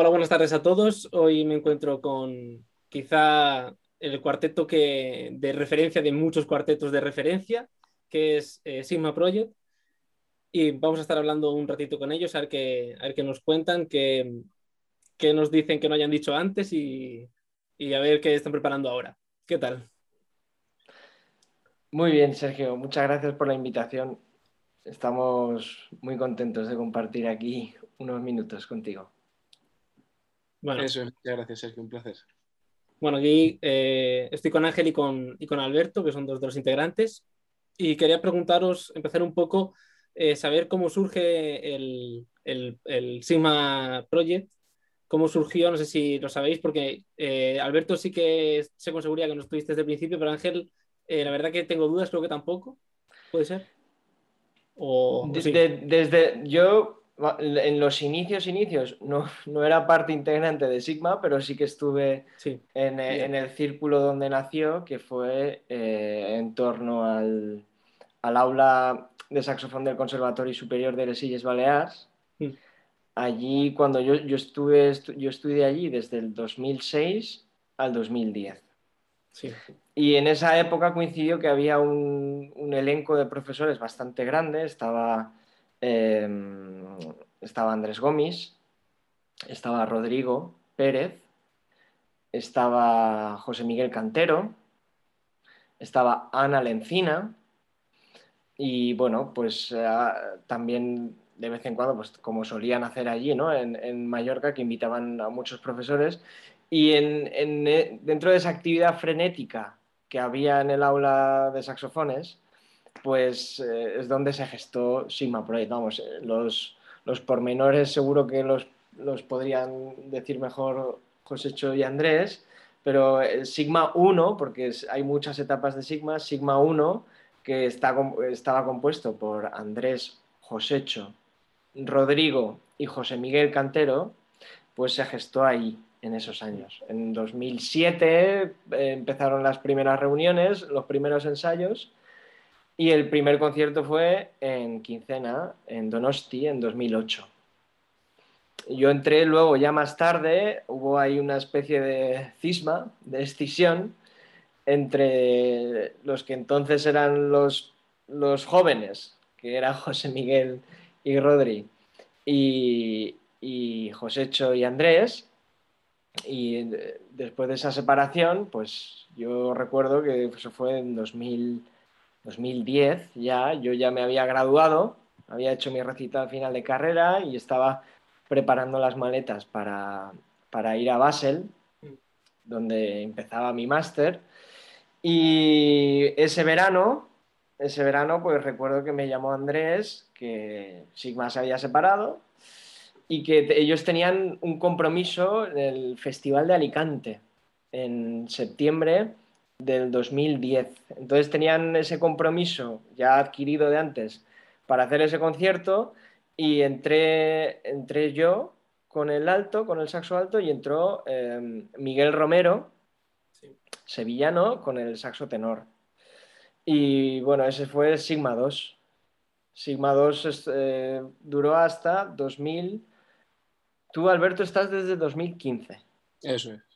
Hola, buenas tardes a todos. Hoy me encuentro con quizá el cuarteto que, de referencia de muchos cuartetos de referencia, que es eh, Sigma Project. Y vamos a estar hablando un ratito con ellos, a ver qué, nos cuentan, qué, qué, nos dicen que no hayan dicho antes y, y a ver qué están preparando ahora. ¿Qué tal? Muy bien, Sergio. Muchas gracias por la invitación. Estamos muy contentos de compartir aquí unos minutos contigo. Bueno. Eso, muchas gracias, Sergio. Un placer. Bueno, aquí eh, estoy con Ángel y con, y con Alberto, que son dos de los integrantes, y quería preguntaros, empezar un poco, eh, saber cómo surge el, el, el, Sigma Project, cómo surgió, no sé si lo sabéis, porque eh, Alberto sí que sé con seguridad que no estuviste desde el principio, pero Ángel, la verdad que tengo dudas, creo que tampoco, ¿puede ser? O, desde, desde, yo en los inicios, inicios, no, no, era parte integrante de Sigma, pero sí que estuve en, en, el círculo donde nació, que fue eh, en torno al, al, aula de saxofón del Conservatorio Superior de Les Illes Balears. Allí, cuando yo, yo, estuve, yo estudié allí desde el 2006 al 2010. Y en esa época coincidió que había un, un elenco de profesores bastante grande, estaba Em, estaba Andrés Gómez, estaba Rodrigo Pérez, estaba José Miguel Cantero, estaba Ana Lencina y bueno, pues eh, también de vez en cuando, pues como solían hacer allí, ¿no? En, Mallorca, que invitaban a muchos profesores y en, eh, dentro de esa actividad frenética que había en el aula de saxofones, pues eh, es donde se gestó Sigma Project. Vamos, eh, los, los pormenores seguro que los, los podrían decir mejor Josécho y Andrés, pero el Sigma 1, porque hay muchas etapas de Sigma, Sigma 1, que está, estaba compuesto por Andrés, Josécho, Rodrigo y José Miguel Cantero, pues se gestó ahí en esos años. En 2007 eh, empezaron las primeras reuniones, los primeros ensayos, y el primer concierto fue en Quincena, en Donosti, en 2008. Yo entré luego, ya más tarde, hubo ahí una especie de cisma, de escisión, entre los que entonces eran los, los jóvenes, que era José Miguel y Rodri, y, y Josécho y Andrés. Y después de esa separación, pues yo recuerdo que eso fue en 2000 2010 ya, yo ya me había graduado, había hecho mi recital final de carrera y estaba preparando las maletas para, ir a Basel, donde empezaba mi máster. Y ese verano, ese verano, pues recuerdo que me llamó Andrés, que Sigma se había separado y que ellos tenían un compromiso en el Festival de Alicante en septiembre del 2010. Entonces tenían ese compromiso ya adquirido de antes para hacer ese concierto y entré, entré yo con el alto, con el saxo alto y entró em, Miguel Romero, sevillano, con el saxo tenor. Y bueno, ese fue Sigma 2. Sigma 2 eh, duró hasta 2000. Tú, Alberto, estás desde 2015. Eso es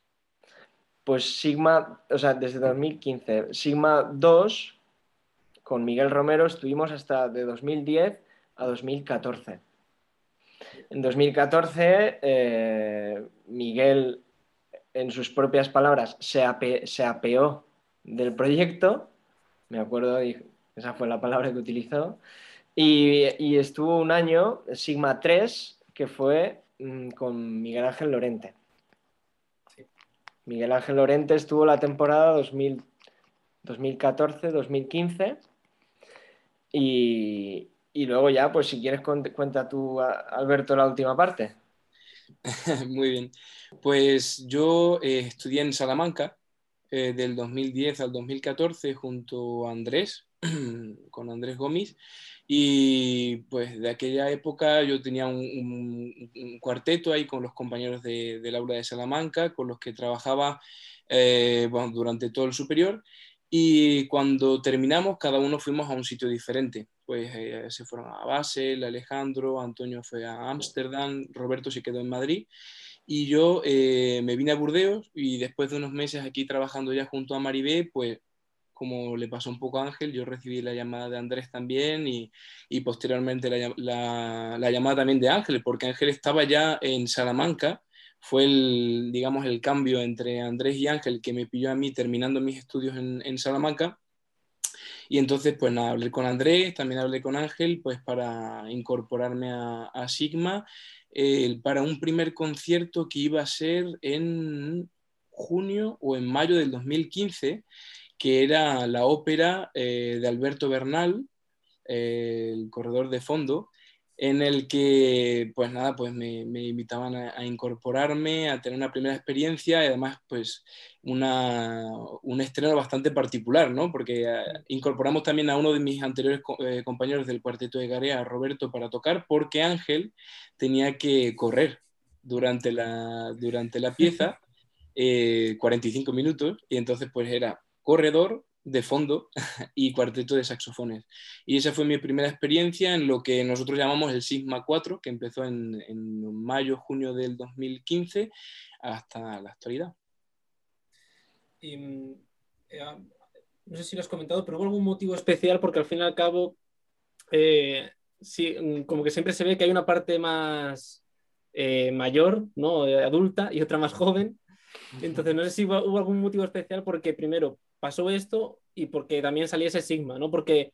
pues Sigma, o sea, desde 2015, Sigma 2, con Miguel Romero estuvimos hasta de 2010 a 2014. En 2014, eh, Miguel, en sus propias palabras, se, apeó del proyecto, me acuerdo, esa fue la palabra que utilizó, y, y estuvo un año, Sigma 3, que fue mm, con Miguel Ángel Lorente. Miguel Ángel Lorente estuvo la temporada 2014-2015 y, luego ya, pues si quieres cuenta tú, Alberto, la última parte. Muy bien. Pues yo eh, estudié en Salamanca eh, del 2010 al 2014 junto a Andrés, con Andrés Gómez, y pues de aquella época yo tenía un, cuarteto ahí con los compañeros del aula de Salamanca, con los que trabajaba eh, durante todo el superior. Y cuando terminamos, cada uno fuimos a un sitio diferente. pues eh, se fueron a Basel, Alejandro, Antonio fue a Ámsterdam, Roberto se quedó en Madrid y yo eh, me vine a Burdeos y después de unos meses aquí trabajando ya junto a Maribé, pues como le pasó un poco a Ángel, yo recibí la llamada de Andrés también y, y posteriormente la, la, la, llamada también de Ángel, porque Ángel estaba ya en Salamanca, fue el, digamos, el cambio entre Andrés y Ángel que me pilló a mí terminando mis estudios en, Salamanca. Y entonces, pues hablé con Andrés, también hablé con Ángel, pues para incorporarme a Sigma para un primer concierto que iba a ser en junio o en mayo del 2015, que era la ópera eh, de Alberto Bernal, eh, El Corredor de Fondo, en el que, pues nada, pues me, invitaban a, incorporarme, a tener una primera experiencia y además, pues, una, un estreno bastante particular, ¿no? Porque eh, incorporamos también a uno de mis anteriores eh, compañeros del cuarteto de Garea, Roberto, para tocar, porque Ángel tenía que correr durante la, durante la pieza, 45 eh, minutos, y entonces, pues, era corredor, de fondo y cuarteto de saxofones. Y esa fue mi primera experiencia en lo que nosotros llamamos el Sigma 4, que empezó en, mayo, junio del 2015 hasta la actualidad. Mm, eh, no sé si lo has comentado, pero hubo algún motivo especial porque al fin y al cabo, eh, sí, mm, como que siempre se ve que hay una parte más eh, mayor, ¿no? adulta, y otra más joven. Entonces, no sé si hubo, algún motivo especial porque primero pasó esto y porque también salía ese Sigma, ¿no? Porque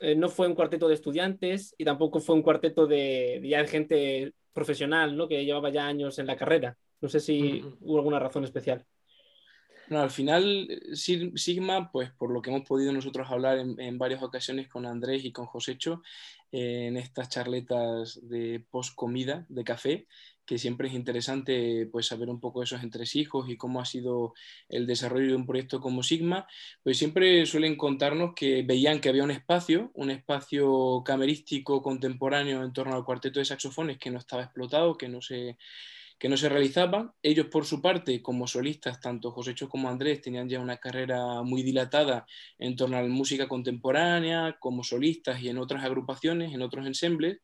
eh, no fue un cuarteto de estudiantes y tampoco fue un cuarteto de, ya de gente profesional, ¿no? Que llevaba ya años en la carrera. No sé si hubo alguna razón especial. No, al final, Sigma, pues por lo que hemos podido nosotros hablar en, varias ocasiones con Andrés y con Josécho, eh, en estas charletas de post comida, de café, que siempre es interesante pues, saber un poco esos entresijos y cómo ha sido el desarrollo de un proyecto como Sigma, pues siempre suelen contarnos que veían que había un espacio, un espacio camerístico contemporáneo en torno al cuarteto de saxofones que no estaba explotado, que no se que no se realizaban. Ellos, por su parte, como solistas, tanto José Cho como Andrés, tenían ya una carrera muy dilatada en torno a la música contemporánea, como solistas y en otras agrupaciones, en otros ensembles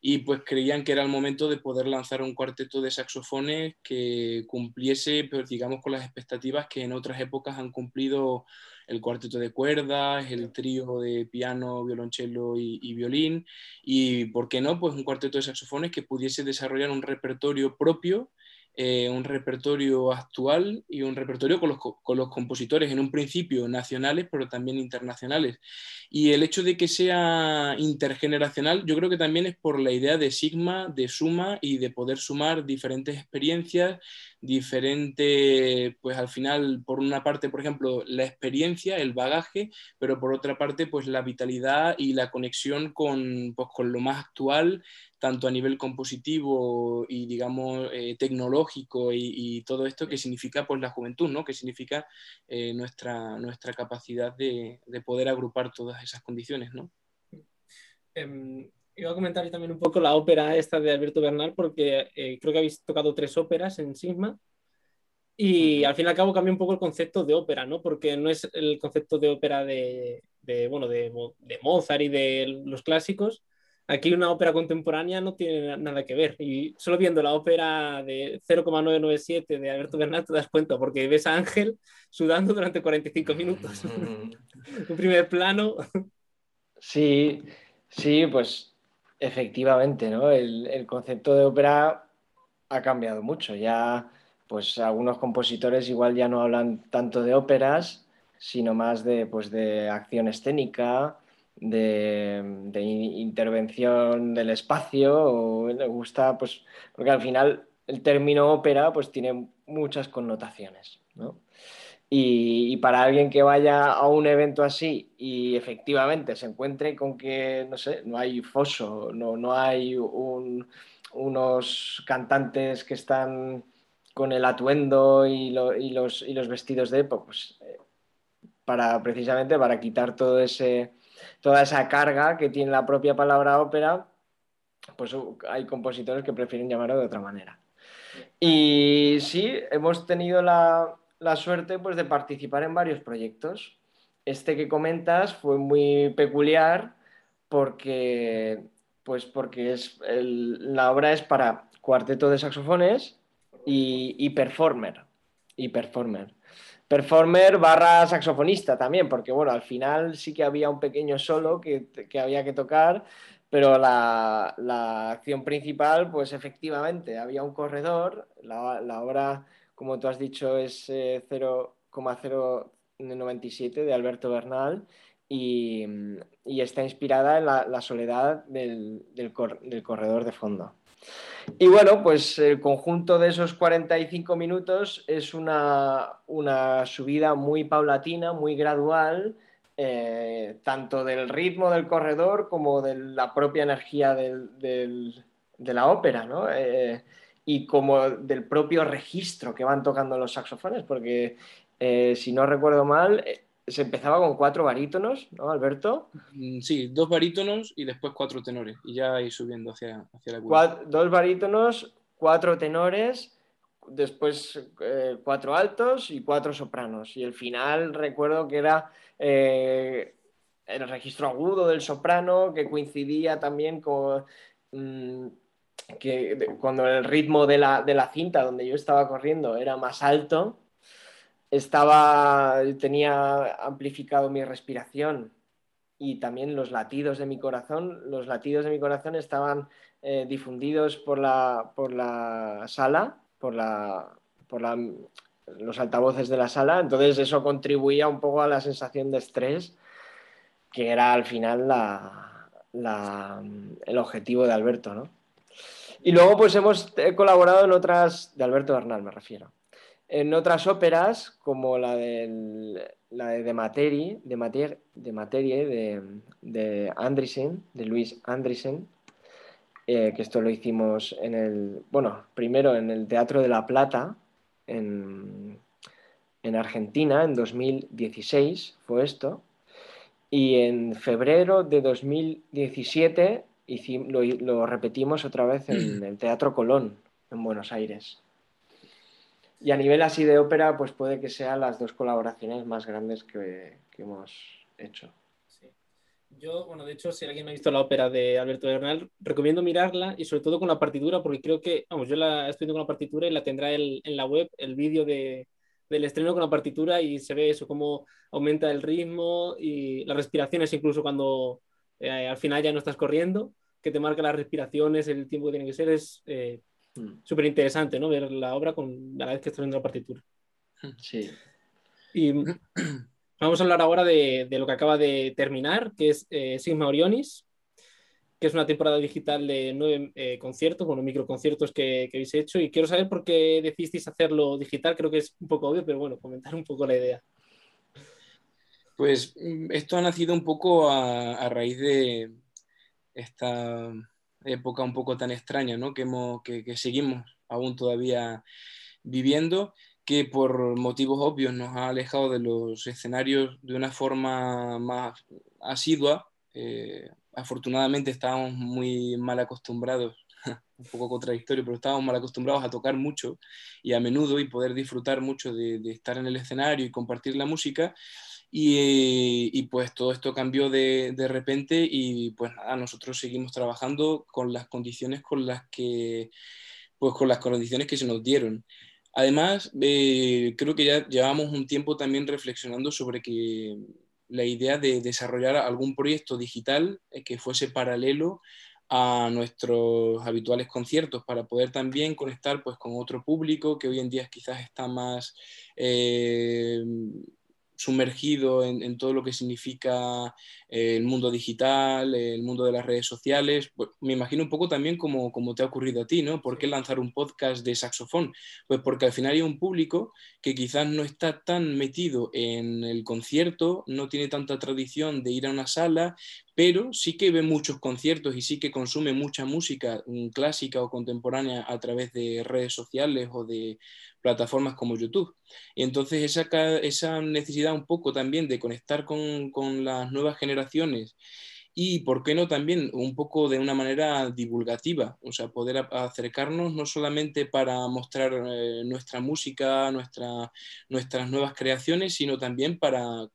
y pues creían que era el momento de poder lanzar un cuarteto de saxofones que cumpliese, pues, digamos, con las expectativas que en otras épocas han cumplido el cuarteto de cuerdas, el trío de piano, violonchelo y, y, violín, y, ¿por qué no? Pues un cuarteto de saxofones que pudiese desarrollar un repertorio propio eh, un repertorio actual y un repertorio con los, con los, compositores, en un principio nacionales, pero también internacionales. Y el hecho de que sea intergeneracional, yo creo que también es por la idea de Sigma, de suma y de poder sumar diferentes experiencias, diferente, pues al final, por una parte, por ejemplo, la experiencia, el bagaje, pero por otra parte, pues la vitalidad y la conexión con, pues, con lo más actual tanto a nivel compositivo y, digamos, eh, tecnológico y, todo esto que significa pues, la juventud, ¿no? que significa eh, nuestra, nuestra capacidad de, de, poder agrupar todas esas condiciones. ¿no? Eh, iba a comentar también un poco la ópera esta de Alberto Bernal, porque eh, creo que habéis tocado tres óperas en Sigma. Y al fin y al cabo cambia un poco el concepto de ópera, ¿no? Porque no es el concepto de ópera de, de bueno, de, de Mozart y de los clásicos, Aquí una ópera contemporánea no tiene nada que ver. Y solo viendo la ópera de 0,997 de Alberto Bernal te das cuenta, porque ves a Ángel sudando durante 45 minutos. Un primer plano. Sí, sí, pues efectivamente, ¿no? El, el, concepto de ópera ha cambiado mucho. Ya, pues algunos compositores igual ya no hablan tanto de óperas, sino más de, pues, de acción escénica de, intervención del espacio, o le gusta, pues, porque al final el término ópera pues tiene muchas connotaciones, ¿no? Y, para alguien que vaya a un evento así y efectivamente se encuentre con que, no sé, no hay foso, no, no hay unos cantantes que están con el atuendo y, los, y los, vestidos de época, pues eh, para precisamente para quitar todo ese, toda esa carga que tiene la propia palabra ópera, pues uh, hay compositores que prefieren llamarlo de otra manera. Y sí, hemos tenido la, suerte pues, de participar en varios proyectos. Este que comentas fue muy peculiar porque, pues porque es la obra es para cuarteto de saxofones y, performer. Y performer. Performer barra saxofonista también, porque bueno, al final sí que había un pequeño solo que, había que tocar, pero la, acción principal, pues efectivamente, había un corredor, la, la obra, como tú has dicho, es 0,097 eh, de Alberto Bernal y, está inspirada en la, soledad del, del corredor de fondo. Y bueno, pues el conjunto de esos 45 minutos es una, subida muy paulatina, muy gradual, eh, tanto del ritmo del corredor como de la propia energía de la ópera, ¿no? Eh, y como del propio registro que van tocando los saxofones, porque eh, si no recuerdo mal, se empezaba con cuatro barítonos, ¿no, Alberto? Mm, sí, dos barítonos y después cuatro tenores, y ya ahí subiendo hacia, hacia la cuerda. Dos barítonos, cuatro tenores, después eh, cuatro altos y cuatro sopranos. Y el final recuerdo que era eh, el registro agudo del soprano, que coincidía también con... Mm, que cuando el ritmo de la, de la cinta donde yo estaba corriendo era más alto, estaba, tenía amplificado mi respiración y también los latidos de mi corazón. Los latidos de mi corazón estaban eh, difundidos por la, por la sala, por, la, por la, los altavoces de la sala. Entonces eso contribuía un poco a la sensación de estrés, que era al final la, el objetivo de Alberto. ¿no? Y luego pues hemos colaborado en otras, de Alberto Bernal me refiero en otras óperas, como la, la de De Materi, de, Mater, de Materie, de, de Luis Andrisen, eh, que esto lo hicimos en el, bueno, primero en el Teatro de la Plata, en, Argentina, en 2016 fue esto, y en febrero de 2017 lo, lo repetimos otra vez en el Teatro Colón, en Buenos Aires. Y a nivel así de ópera, pues puede que sean las dos colaboraciones más grandes que, hemos hecho. Yo, bueno, de hecho, si alguien no ha visto la ópera de Alberto Bernal, recomiendo mirarla y sobre todo con la partitura, porque creo que, vamos, yo la estoy viendo con la partitura y la tendrá en la web, el vídeo de, del estreno con la partitura y se ve eso, cómo aumenta el ritmo y las respiraciones, incluso cuando eh, al final ya no estás corriendo, que te marca las respiraciones, el tiempo que tiene que ser, es eh, Mm. súper interesante, ¿no? Ver la obra con la vez que está viendo la partitura. Sí. Y vamos a hablar ahora de, de lo que acaba de terminar, que es eh, Sigma Orionis, que es una temporada digital de nueve eh, conciertos, bueno, microconciertos que, que habéis hecho. Y quiero saber por qué decidisteis hacerlo digital. Creo que es un poco obvio, pero bueno, comentar un poco la idea. Pues mm, esto ha nacido un poco a, a raíz de esta época un poco tan extraña ¿no? que, hemos, que, seguimos aún todavía viviendo, que por motivos obvios nos ha alejado de los escenarios de una forma más asidua. Eh, afortunadamente estábamos muy mal acostumbrados, un poco contradictorio, pero estábamos mal acostumbrados a tocar mucho y a menudo y poder disfrutar mucho de, de estar en el escenario y compartir la música. Y, pues todo esto cambió de, de, repente y pues nada, nosotros seguimos trabajando con las condiciones con las que, pues con las condiciones que se nos dieron. Además, eh, creo que ya llevamos un tiempo también reflexionando sobre que la idea de desarrollar algún proyecto digital eh, que fuese paralelo a nuestros habituales conciertos para poder también conectar pues, con otro público que hoy en día quizás está más eh, sumergido en, todo lo que significa eh, el mundo digital, el mundo de las redes sociales. Pues, me imagino un poco también como, como te ha ocurrido a ti, ¿no? ¿Por qué lanzar un podcast de saxofón? Pues porque al final hay un público que quizás no está tan metido en el concierto, no tiene tanta tradición de ir a una sala, pero sí que ve muchos conciertos y sí que consume mucha música mm, clásica o contemporánea a través de redes sociales o de plataformas como YouTube. Y entonces esa, esa necesidad un poco también de conectar con, con las nuevas generaciones y, ¿por qué no también un poco de una manera divulgativa? O sea, poder acercarnos no solamente para mostrar eh, nuestra música, nuestra, nuestras nuevas creaciones, sino también para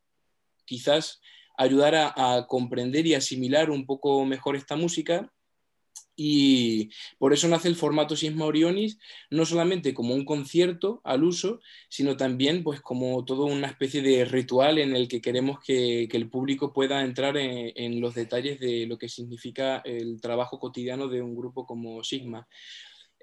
quizás ayudar a, comprender y asimilar un poco mejor esta música y por eso nace el formato Sisma Orionis, no solamente como un concierto al uso, sino también pues como toda una especie de ritual en el que queremos que, el público pueda entrar en, los detalles de lo que significa el trabajo cotidiano de un grupo como Sigma.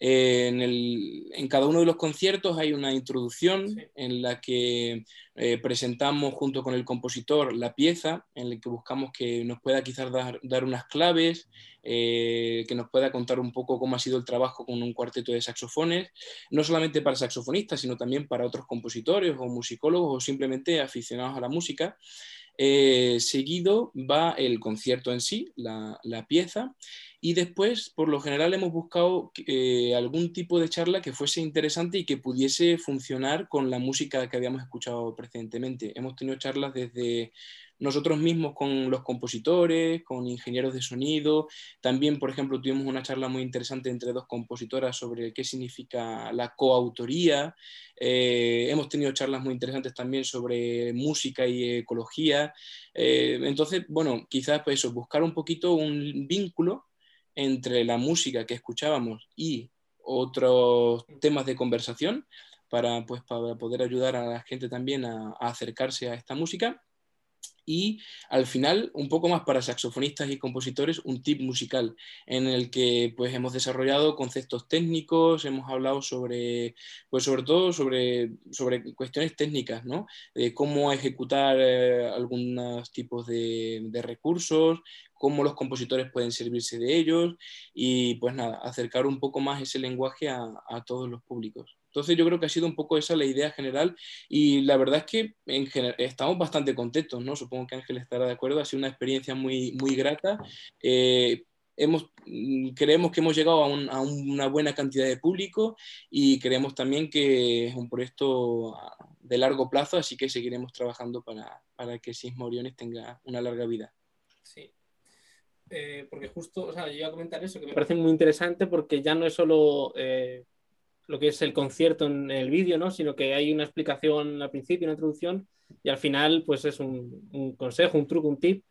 En, cada uno de los conciertos hay una introducción en la que eh, presentamos junto con el compositor la pieza, en la que buscamos que nos pueda quizás dar, unas claves, eh, que nos pueda contar un poco cómo ha sido el trabajo con un cuarteto de saxofones, no solamente para saxofonistas, sino también para otros compositores o musicólogos o simplemente aficionados a la música. Eh, seguido va el concierto en sí, la, la pieza, y después, por lo general, hemos buscado eh, algún tipo de charla que fuese interesante y que pudiese funcionar con la música que habíamos escuchado precedentemente. Hemos tenido charlas desde nosotros mismos con los compositores, con ingenieros de sonido. También, por ejemplo, tuvimos una charla muy interesante entre dos compositoras sobre qué significa la coautoría. Eh, hemos tenido charlas muy interesantes también sobre música y ecología. Eh, entonces, bueno, quizás pues eso, buscar un poquito un vínculo entre la música que escuchábamos y otros temas de conversación para, pues, para poder ayudar a la gente también a, acercarse a esta música. Y al final, un poco más para saxofonistas y compositores, un tip musical en el que pues, hemos desarrollado conceptos técnicos, hemos hablado sobre, pues sobre todo sobre, sobre cuestiones técnicas, ¿no? De cómo ejecutar eh, algunos tipos de, de recursos, cómo los compositores pueden servirse de ellos y pues nada, acercar un poco más ese lenguaje a, todos los públicos. Entonces yo creo que ha sido un poco esa la idea general y la verdad es que en estamos bastante contentos, ¿no? Supongo que Ángel estará de acuerdo, ha sido una experiencia muy, muy grata. Eh, hemos, mm, creemos que hemos llegado a, una buena cantidad de público y creemos también que es un proyecto de largo plazo, así que seguiremos trabajando para, para que Sisma Oriones tenga una larga vida. Sí, eh, porque justo, o sea, yo iba a comentar eso, que me parece muy interesante porque ya no es solo eh, lo que es el concierto en el vídeo, ¿no? Sino que hay una explicación al principio, una introducción, y al final, pues es un, consejo, un truco, un tip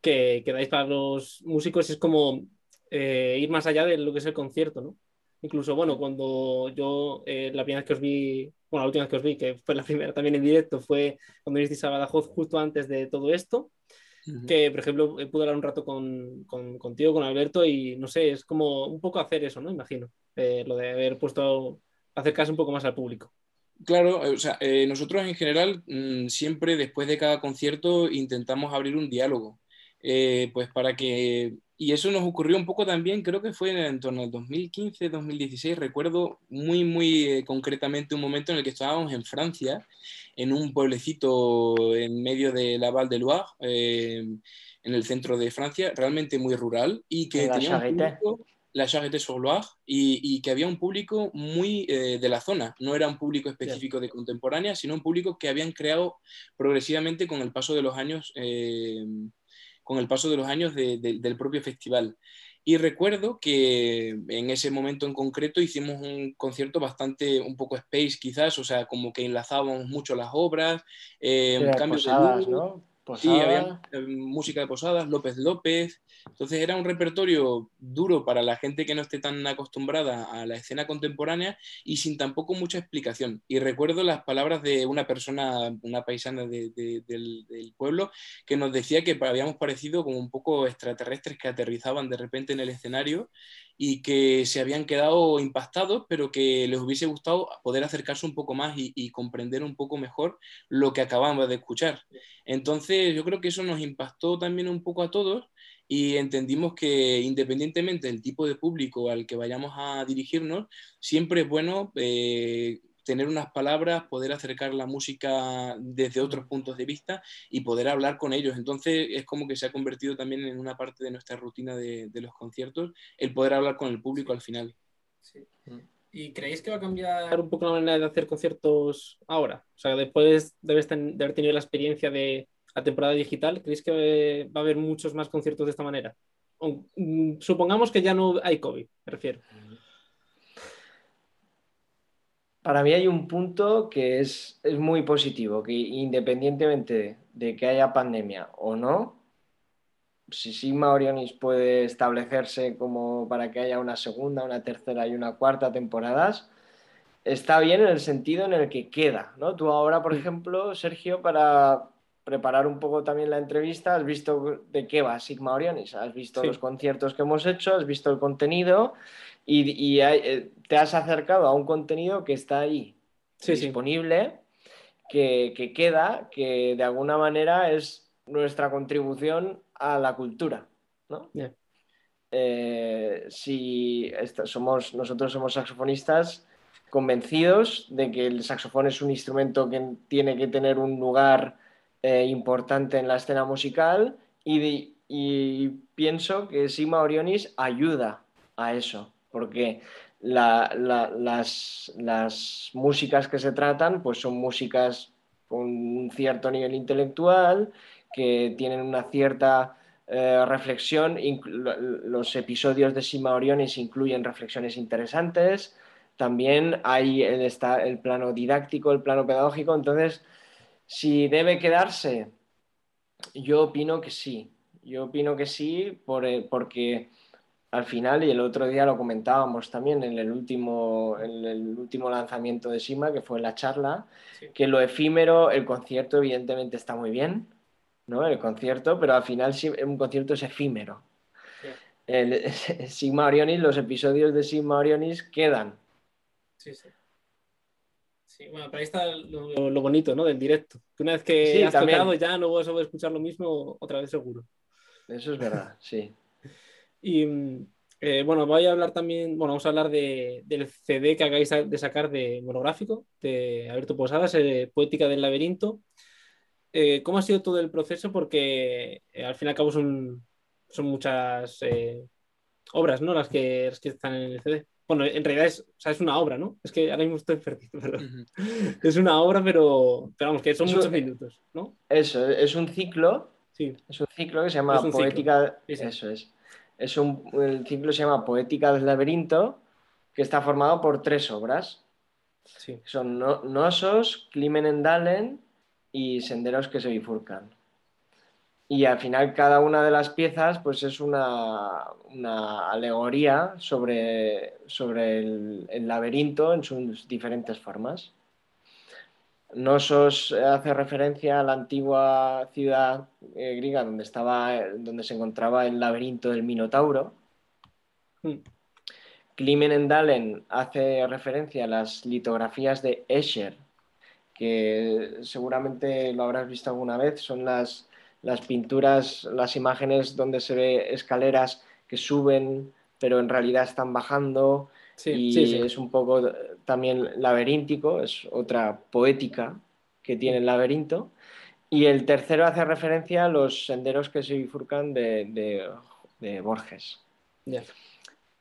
que, que, dais para los músicos, es como eh, ir más allá de lo que es el concierto, ¿no? Incluso, bueno, cuando yo, la primera vez que os vi, bueno, la última vez que os vi, que fue la primera también en directo, fue cuando vinisteis a Badajoz justo antes de todo esto que, por ejemplo, pude hablar un rato con, con, contigo, con Alberto, y no sé, es como un poco hacer eso, ¿no? Imagino, eh, lo de haber puesto, acercarse un poco más al público. Claro, o sea, eh, nosotros en general mm, siempre después de cada concierto intentamos abrir un diálogo, eh, pues para que y eso nos ocurrió un poco también, creo que fue en, torno al 2015, 2016, recuerdo muy, muy eh, concretamente un momento en el que estábamos en Francia, en un pueblecito en medio de la Val de Loire, eh, en el centro de Francia, realmente muy rural, y que la tenía un público, la Charité sur Loire, y, que había un público muy eh, de la zona, no era un público específico de contemporánea, sino un público que habían creado progresivamente con el paso de los años con el paso de los años del propio festival. Y recuerdo que en ese momento en concreto hicimos un concierto bastante, un poco space quizás, o sea, como que enlazábamos mucho las obras, eh, cambios de luz, Sí, había música de Posadas, López López. Entonces era un repertorio duro para la gente que no esté tan acostumbrada a la escena contemporánea y sin tampoco mucha explicación. Y recuerdo las palabras de una persona, una paisana del, del, pueblo, que nos decía que habíamos parecido como un poco extraterrestres que aterrizaban de repente en el escenario y que se habían quedado impactados, pero que les hubiese gustado poder acercarse un poco más y, comprender un poco mejor lo que acabamos de escuchar. Entonces, yo creo que eso nos impactó también un poco a todos y entendimos que independientemente del tipo de público al que vayamos a dirigirnos, siempre es bueno eh, tener unas palabras, poder acercar la música desde otros puntos de vista y poder hablar con ellos. Entonces es como que se ha convertido también en una parte de nuestra rutina de, los conciertos, el poder hablar con el público al final. ¿Y creéis que va a cambiar un poco la manera de hacer conciertos ahora? O sea, después de haber tenido la experiencia de la temporada digital, ¿creéis que va a haber muchos más conciertos de esta manera? Mm, supongamos que ya no hay COVID, me refiero. Para mí hay un punto que es, es muy positivo, que independientemente de que haya pandemia o no, si Sigma Orionis puede establecerse como para que haya una segunda, una tercera y una cuarta temporadas, está bien en el sentido en el que queda, ¿no? Tú ahora, por ejemplo, Sergio, para preparar un poco también la entrevista, has visto de qué va Sigma Orionis, has visto los conciertos que hemos hecho, has visto el contenido y, eh, te has acercado a un contenido que está ahí disponible, Que, queda, que de alguna manera es nuestra contribución a la cultura, ¿no? Eh, si somos, nosotros somos saxofonistas, convencidos de que el saxofón es un instrumento que tiene que tener un lugar eh, importante en la escena musical y, pienso que Sigma Orionis ayuda a eso, porque las, músicas que se tratan pues son músicas con un cierto nivel intelectual, que tienen una cierta eh, reflexión, los episodios de Sigma Orionis incluyen reflexiones interesantes, también hay el, el plano didáctico, el plano pedagógico, entonces, si debe quedarse, yo opino que sí, yo opino que sí, porque al final, y el otro día lo comentábamos también en el último, en el último lanzamiento de Sima, que fue la charla, que lo efímero, el concierto evidentemente está muy bien, ¿no? El concierto, pero al final un concierto es efímero. El, Sigma Orionis, los episodios de Sigma Orionis quedan, Sí, sí. Sí, bueno, pero ahí está lo, bonito, ¿no? Del directo. Que una vez que has tocado ya no vas a escuchar lo mismo otra vez seguro. Eso es verdad, sí. Y eh, bueno, voy a hablar también, bueno, vamos a hablar de, del CD que acabáis de sacar de monográfico de Alberto Posadas, eh, Poética del Laberinto. Eh, ¿Cómo ha sido todo el proceso? Porque al fin y al cabo son, son muchas obras, ¿no? Las que, las que están en el CD. Bueno, en realidad es, o sea, es una obra, ¿no? Es que ahora mismo estoy perdido, perdón. Es una obra, pero, pero vamos, que son muchos minutos, ¿no? Eso, es un ciclo. Sí. Es un ciclo que se llama Poética. Eso es. Es un, el ciclo se llama Poética del Laberinto, que está formado por tres obras. Sí. Son Nosos, Climen en Dalen y Senderos que se bifurcan y al final cada una de las piezas pues es una, alegoría sobre, sobre el, laberinto en sus diferentes formas. Nosos hace referencia a la antigua ciudad eh, griega donde, estaba, donde se encontraba el laberinto del Minotauro. Hmm. Climen en Dalen hace referencia a las litografías de Escher, que seguramente lo habrás visto alguna vez, son las, las pinturas, las imágenes donde se ve escaleras que suben, pero en realidad están bajando. Y es un poco también laberíntico, es otra poética que tiene el laberinto. Y el tercero hace referencia a los senderos que se bifurcan de, Borges.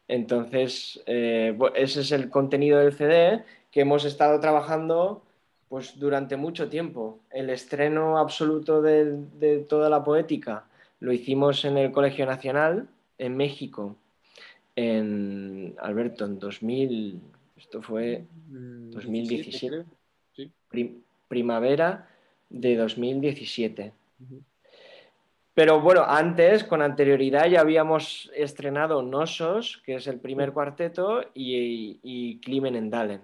Entonces, eh, ese es el contenido del CD que hemos estado trabajando pues durante mucho tiempo. El estreno absoluto de, toda la poética lo hicimos en el Colegio Nacional, en México, en Alberto, en 2000, esto fue 2017, mm, primavera de 2017. Pero bueno, antes, con anterioridad, ya habíamos estrenado Nosos, que es el primer cuarteto, y, y Climen en Dalen.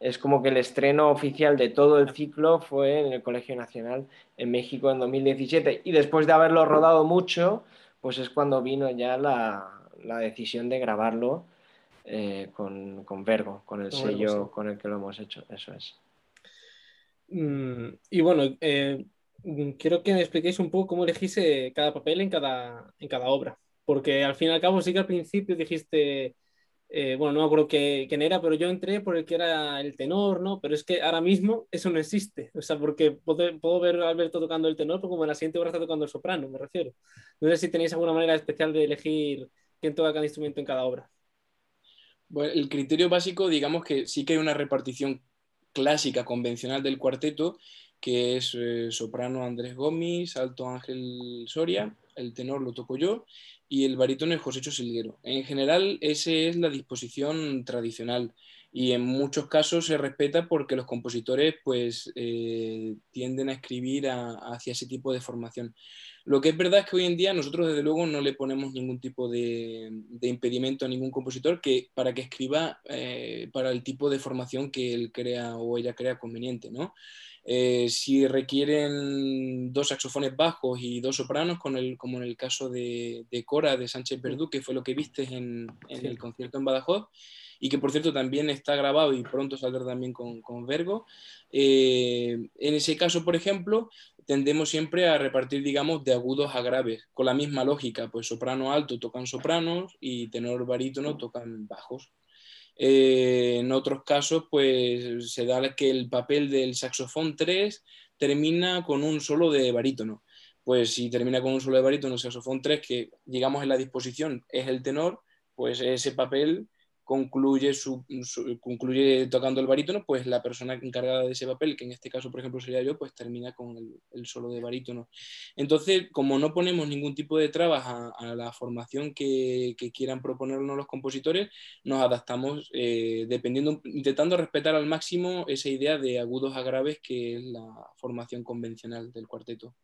Es como que el estreno oficial de todo el ciclo fue en el Colegio Nacional en México en 2017 y después de haberlo rodado mucho, pues es cuando vino ya la, decisión de grabarlo eh, con, con, Vergo, con el sello con el que lo hemos hecho, eso es. Mm, y bueno, eh, quiero que me expliquéis un poco cómo elegís cada papel en cada, en cada obra, porque al fin y al cabo sí que al principio dijiste eh, bueno, no me acuerdo quién era, pero yo entré por el que era el tenor, ¿no? Pero es que ahora mismo eso no existe, o sea, porque puedo, ver a Alberto tocando el tenor, pero como en la siguiente hora está tocando el soprano, me refiero. No sé si tenéis alguna manera especial de elegir quién toca cada instrumento en cada obra. Bueno, el criterio básico, digamos que sí que hay una repartición clásica, convencional del cuarteto, que es eh, soprano Andrés Gómez, alto Ángel Soria, el tenor lo toco yo y el barítono es Josécho Silguero. En general, esa es la disposición tradicional. Y en muchos casos se respeta porque los compositores pues eh, tienden a escribir hacia ese tipo de formación. Lo que es verdad es que hoy en día nosotros desde luego no le ponemos ningún tipo de, impedimento a ningún compositor que, para que escriba eh, para el tipo de formación que él crea o ella crea conveniente. ¿no? Eh, si requieren dos saxofones bajos y dos sopranos, con el, como en el caso de, Cora de Sánchez Verdú, que fue lo que viste en, el concierto en Badajoz, y que por cierto también está grabado y pronto saldrá también con, con Vergo. Eh, en ese caso, por ejemplo, tendemos siempre a repartir, digamos, de agudos a graves, con la misma lógica, pues soprano alto tocan sopranos y tenor barítono tocan bajos. Eh, en otros casos, pues se da que el papel del saxofón 3 termina con un solo de barítono. Pues si termina con un solo de barítono, el saxofón 3, que digamos en la disposición es el tenor, pues ese papel concluye, su, concluye tocando el barítono, pues la persona encargada de ese papel, que en este caso, por ejemplo, sería yo, pues termina con el, solo de barítono. Entonces, como no ponemos ningún tipo de trabas a, la formación que, quieran proponernos los compositores, nos adaptamos eh, dependiendo, intentando respetar al máximo esa idea de agudos a graves que es la formación convencional del cuarteto.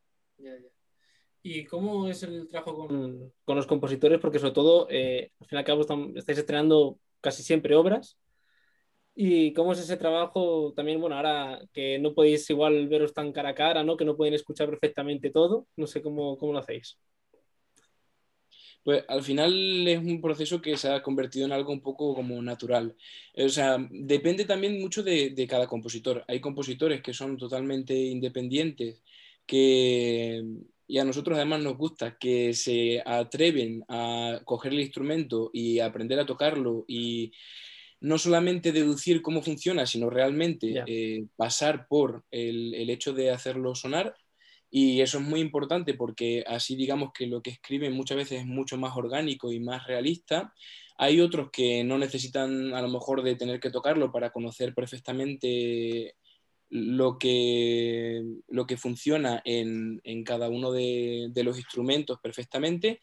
¿Y cómo es el trabajo con, los compositores? Porque sobre todo, eh, al fin y al cabo, estáis estrenando casi siempre obras. ¿Y cómo es ese trabajo también, bueno, ahora que no podéis igual veros tan cara a cara, ¿no? Que no pueden escuchar perfectamente todo, no sé cómo, cómo lo hacéis. Pues al final es un proceso que se ha convertido en algo un poco como natural. O sea, depende también mucho de, de cada compositor. Hay compositores que son totalmente independientes, que, y a nosotros además nos gusta que se atreven a coger el instrumento y aprender a tocarlo y no solamente deducir cómo funciona, sino realmente eh, pasar por el, el, hecho de hacerlo sonar. Y eso es muy importante porque así digamos que lo que escriben muchas veces es mucho más orgánico y más realista. Hay otros que no necesitan a lo mejor de tener que tocarlo para conocer perfectamente lo que, lo que funciona en, cada uno de, los instrumentos perfectamente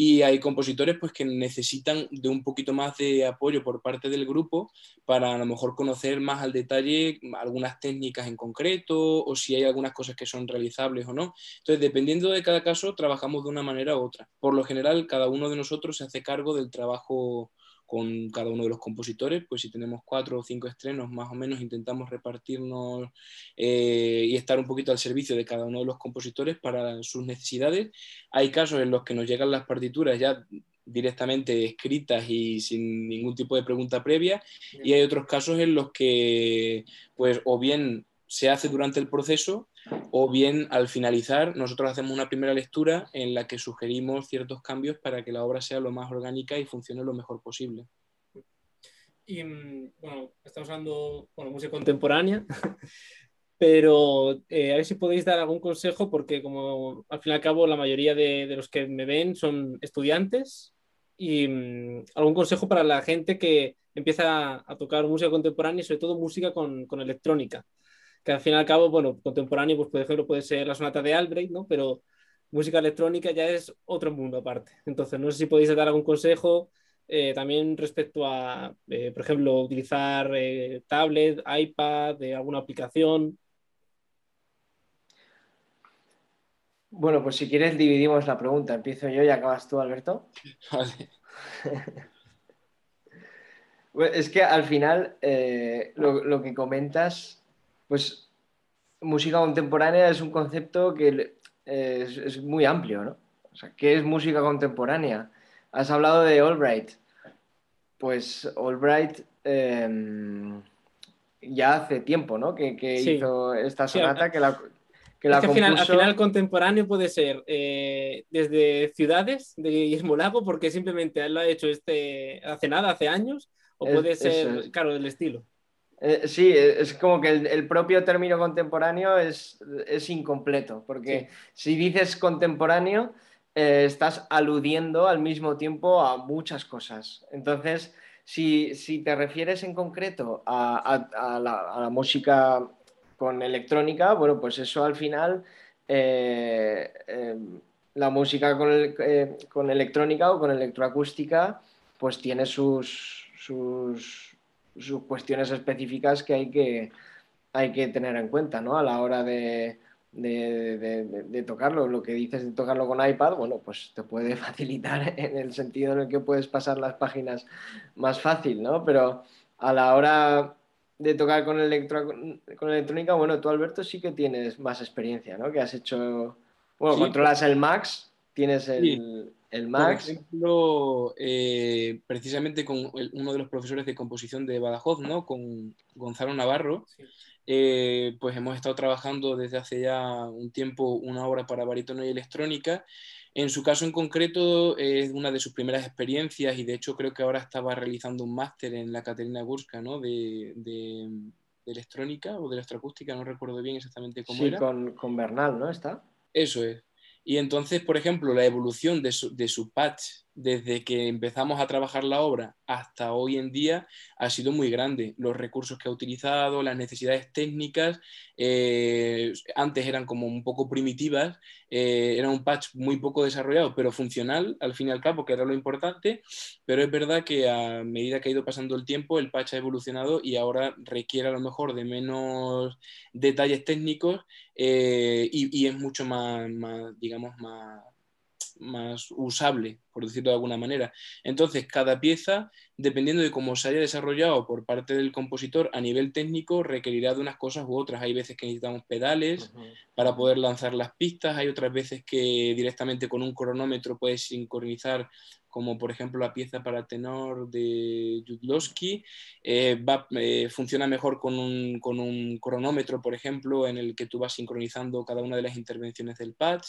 y hay compositores pues, que necesitan de un poquito más de apoyo por parte del grupo para a lo mejor conocer más al detalle algunas técnicas en concreto o si hay algunas cosas que son realizables o no. Entonces, dependiendo de cada caso, trabajamos de una manera u otra. Por lo general, cada uno de nosotros se hace cargo del trabajo con cada uno de los compositores, pues si tenemos cuatro o cinco estrenos, más o menos intentamos repartirnos eh, y estar un poquito al servicio de cada uno de los compositores para sus necesidades. Hay casos en los que nos llegan las partituras ya directamente escritas y sin ningún tipo de pregunta previa, y hay otros casos en los que, pues, o bien se hace durante el proceso o bien al finalizar nosotros hacemos una primera lectura en la que sugerimos ciertos cambios para que la obra sea lo más orgánica y funcione lo mejor posible. Y mm, bueno, estamos hablando de música contemporánea, pero eh, a ver si podéis dar algún consejo porque como al fin y al cabo la mayoría de, los que me ven son estudiantes y mm, algún consejo para la gente que empieza a, tocar música contemporánea y sobre todo música con electrónica que al fin y al cabo, bueno, contemporáneo, pues por ejemplo puede ser la sonata de Albrecht, ¿no? Pero música electrónica ya es otro mundo aparte. Entonces, no sé si podéis dar algún consejo eh, también respecto a, eh, por ejemplo, utilizar eh, tablet, iPad, de alguna aplicación. Bueno, pues si quieres dividimos la pregunta. Empiezo yo y acabas tú, Alberto. Vale. es que al final lo, que comentas pues música contemporánea es un concepto que es, muy amplio, ¿no? O sea, ¿qué es música contemporánea? Has hablado de Albright. Pues Albright em, ya hace tiempo, ¿no? Que, hizo esta sonata que la, que al, final, contemporáneo puede ser eh, desde ciudades de Guillermo Lago, porque simplemente él lo ha hecho este, hace nada, hace años, o puede ser, claro, del estilo. Eh, sí, es como que el, propio término contemporáneo es, incompleto, porque si dices contemporáneo, eh, estás aludiendo al mismo tiempo a muchas cosas. Entonces, si, te refieres en concreto a, la, música con electrónica, bueno, pues eso al final, eh, la música con, con, electrónica o con electroacústica, pues tiene sus, sus sus cuestiones específicas que hay que, hay que tener en cuenta ¿no? a la hora de, de, tocarlo. Lo que dices de tocarlo con iPad, bueno, pues te puede facilitar en el sentido en el que puedes pasar las páginas más fácil, ¿no? Pero a la hora de tocar con, con electrónica, bueno, tú Alberto sí que tienes más experiencia, ¿no? Que has hecho, bueno, controlas el Max, tienes el, el Max. Por ejemplo, eh, precisamente con uno de los profesores de composición de Badajoz, ¿no? Con Gonzalo Navarro, eh, pues hemos estado trabajando desde hace ya un tiempo una obra para barítono y electrónica. En su caso en concreto es una de sus primeras experiencias y de hecho creo que ahora estaba realizando un máster en la Caterina Gurska, ¿no? De, de, electrónica o de electroacústica, no recuerdo bien exactamente cómo sí, era. Con, con Bernal, ¿no? Está. Eso es. Y entonces, por ejemplo, la evolución de su, de su patch desde que empezamos a trabajar la obra hasta hoy en día ha sido muy grande. Los recursos que ha utilizado, las necesidades técnicas, eh, antes eran como un poco primitivas, eh, era un patch muy poco desarrollado, pero funcional al fin y al cabo, que era lo importante, pero es verdad que a medida que ha ido pasando el tiempo, el patch ha evolucionado y ahora requiere a lo mejor de menos detalles técnicos eh, y, es mucho más digamos, más más usable, por decirlo de alguna manera. Entonces, cada pieza, dependiendo de cómo se haya desarrollado por parte del compositor a nivel técnico, requerirá de unas cosas u otras. Hay veces que necesitamos pedales para poder lanzar las pistas, hay otras veces que directamente con un cronómetro puedes sincronizar como por ejemplo la pieza para tenor de Judlowski, eh, eh, funciona mejor con un, con un, cronómetro, por ejemplo, en el que tú vas sincronizando cada una de las intervenciones del patch.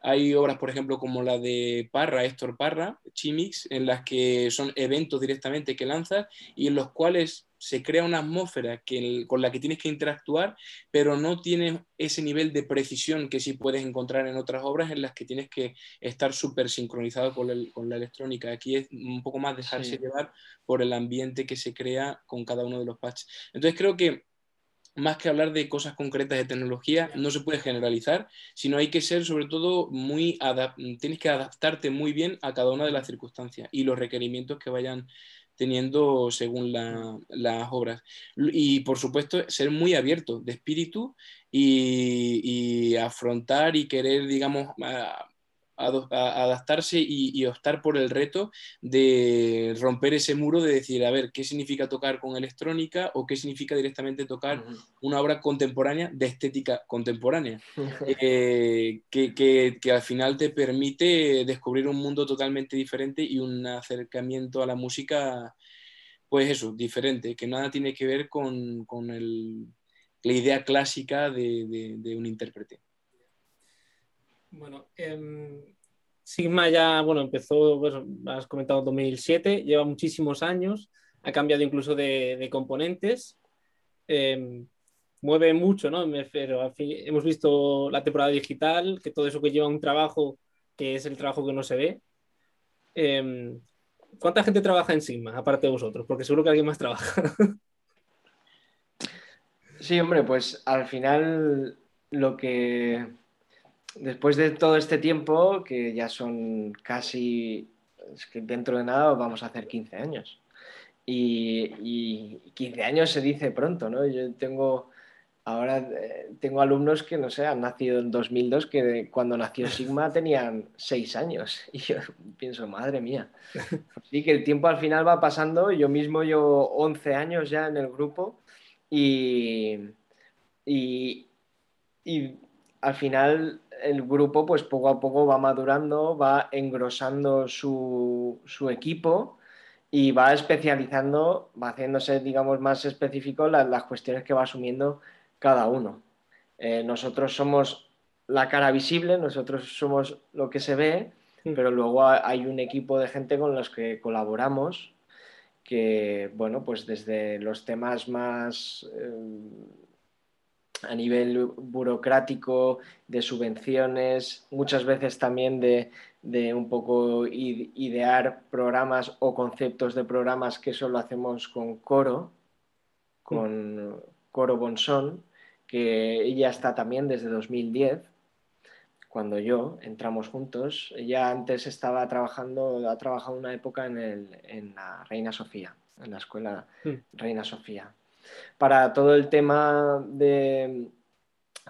Hay obras, por ejemplo, como la de Parra, Héctor Parra, Chimix, en las que son eventos directamente que lanzas y en los cuales se crea una atmósfera con la que tienes que interactuar, pero no tienes ese nivel de precisión que sí puedes encontrar en otras obras en las que tienes que estar súper sincronizado con, la electrónica. Aquí es un poco más dejarse llevar por el ambiente que se crea con cada uno de los patches. Entonces creo que más que hablar de cosas concretas de tecnología, no se puede generalizar, sino hay que ser sobre todo muy, tienes que adaptarte muy bien a cada una de las circunstancias y los requerimientos que vayan teniendo según las obras. Y por supuesto, ser muy abierto de espíritu y, afrontar y querer, digamos, adaptarse y, optar por el reto de romper ese muro de decir, a ver, ¿qué significa tocar con electrónica o qué significa directamente tocar una obra contemporánea de estética contemporánea? Eh, que, que, al final te permite descubrir un mundo totalmente diferente y un acercamiento a la música, pues eso, diferente, que nada tiene que ver con, con el, la idea clásica de, de un intérprete. Bueno, em, Sigma ya, bueno, empezó, has comentado 2007, lleva muchísimos años, ha cambiado incluso de, componentes, em, mueve mucho, ¿no? Fin, hemos visto la temporada digital, que todo eso que lleva un trabajo que es el trabajo que no se ve. Em, ¿Cuánta gente trabaja en Sigma, aparte de vosotros? Porque seguro que alguien más trabaja. Sí, hombre, pues al final lo que después de todo este tiempo, que ya son casi, es que dentro de nada vamos a hacer 15 años. Y, 15 años se dice pronto, ¿no? Yo tengo, ahora eh, tengo alumnos que, no sé, han nacido en 2002, que cuando nació Sigma tenían 6 años. Y yo pienso, madre mía. Sí que el tiempo al final va pasando. Yo mismo llevo 11 años ya en el grupo y, y, y al final el grupo pues poco a poco va madurando, va engrosando su, equipo y va especializando, va haciéndose, digamos, más específico las, cuestiones que va asumiendo cada uno. Eh, nosotros somos la cara visible, nosotros somos lo que se ve, mm. pero luego hay un equipo de gente con los que colaboramos que, bueno, pues desde los temas más... Eh, a nivel burocrático, de subvenciones, muchas veces también de, un poco idear programas o conceptos de programas que eso lo hacemos con Coro, con Coro Bonsón, que ella está también desde 2010, cuando yo entramos juntos. Ella antes estaba trabajando, ha trabajado una época en, en la Reina Sofía. en la escuela Mm. Reina Sofía. Para todo el tema de,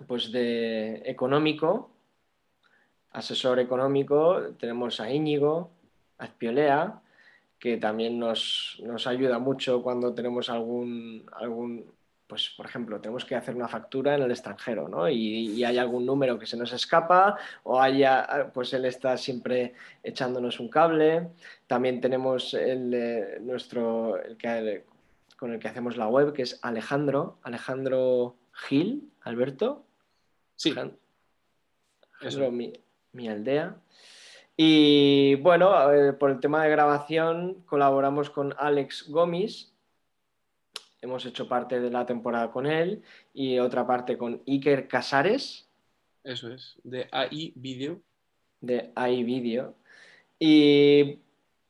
pues de económico, asesor económico, tenemos a Íñigo Azpiolea, que también nos, nos ayuda mucho cuando tenemos algún, algún, pues por ejemplo, tenemos que hacer una factura en el extranjero, ¿no? Y, y hay algún número que se nos escapa o haya, pues él está siempre echándonos un cable. También tenemos el, eh, nuestro, el que, con el que hacemos la web, que es Alejandro, Alejandro Gil, Alberto. Sí, Alejandro, mi, mi aldea. Y bueno, eh, por el tema de grabación colaboramos con Alex Gomis. Hemos hecho parte de la temporada con él y otra parte con Iker Casares eso es. De AI Video. de AI Video. Y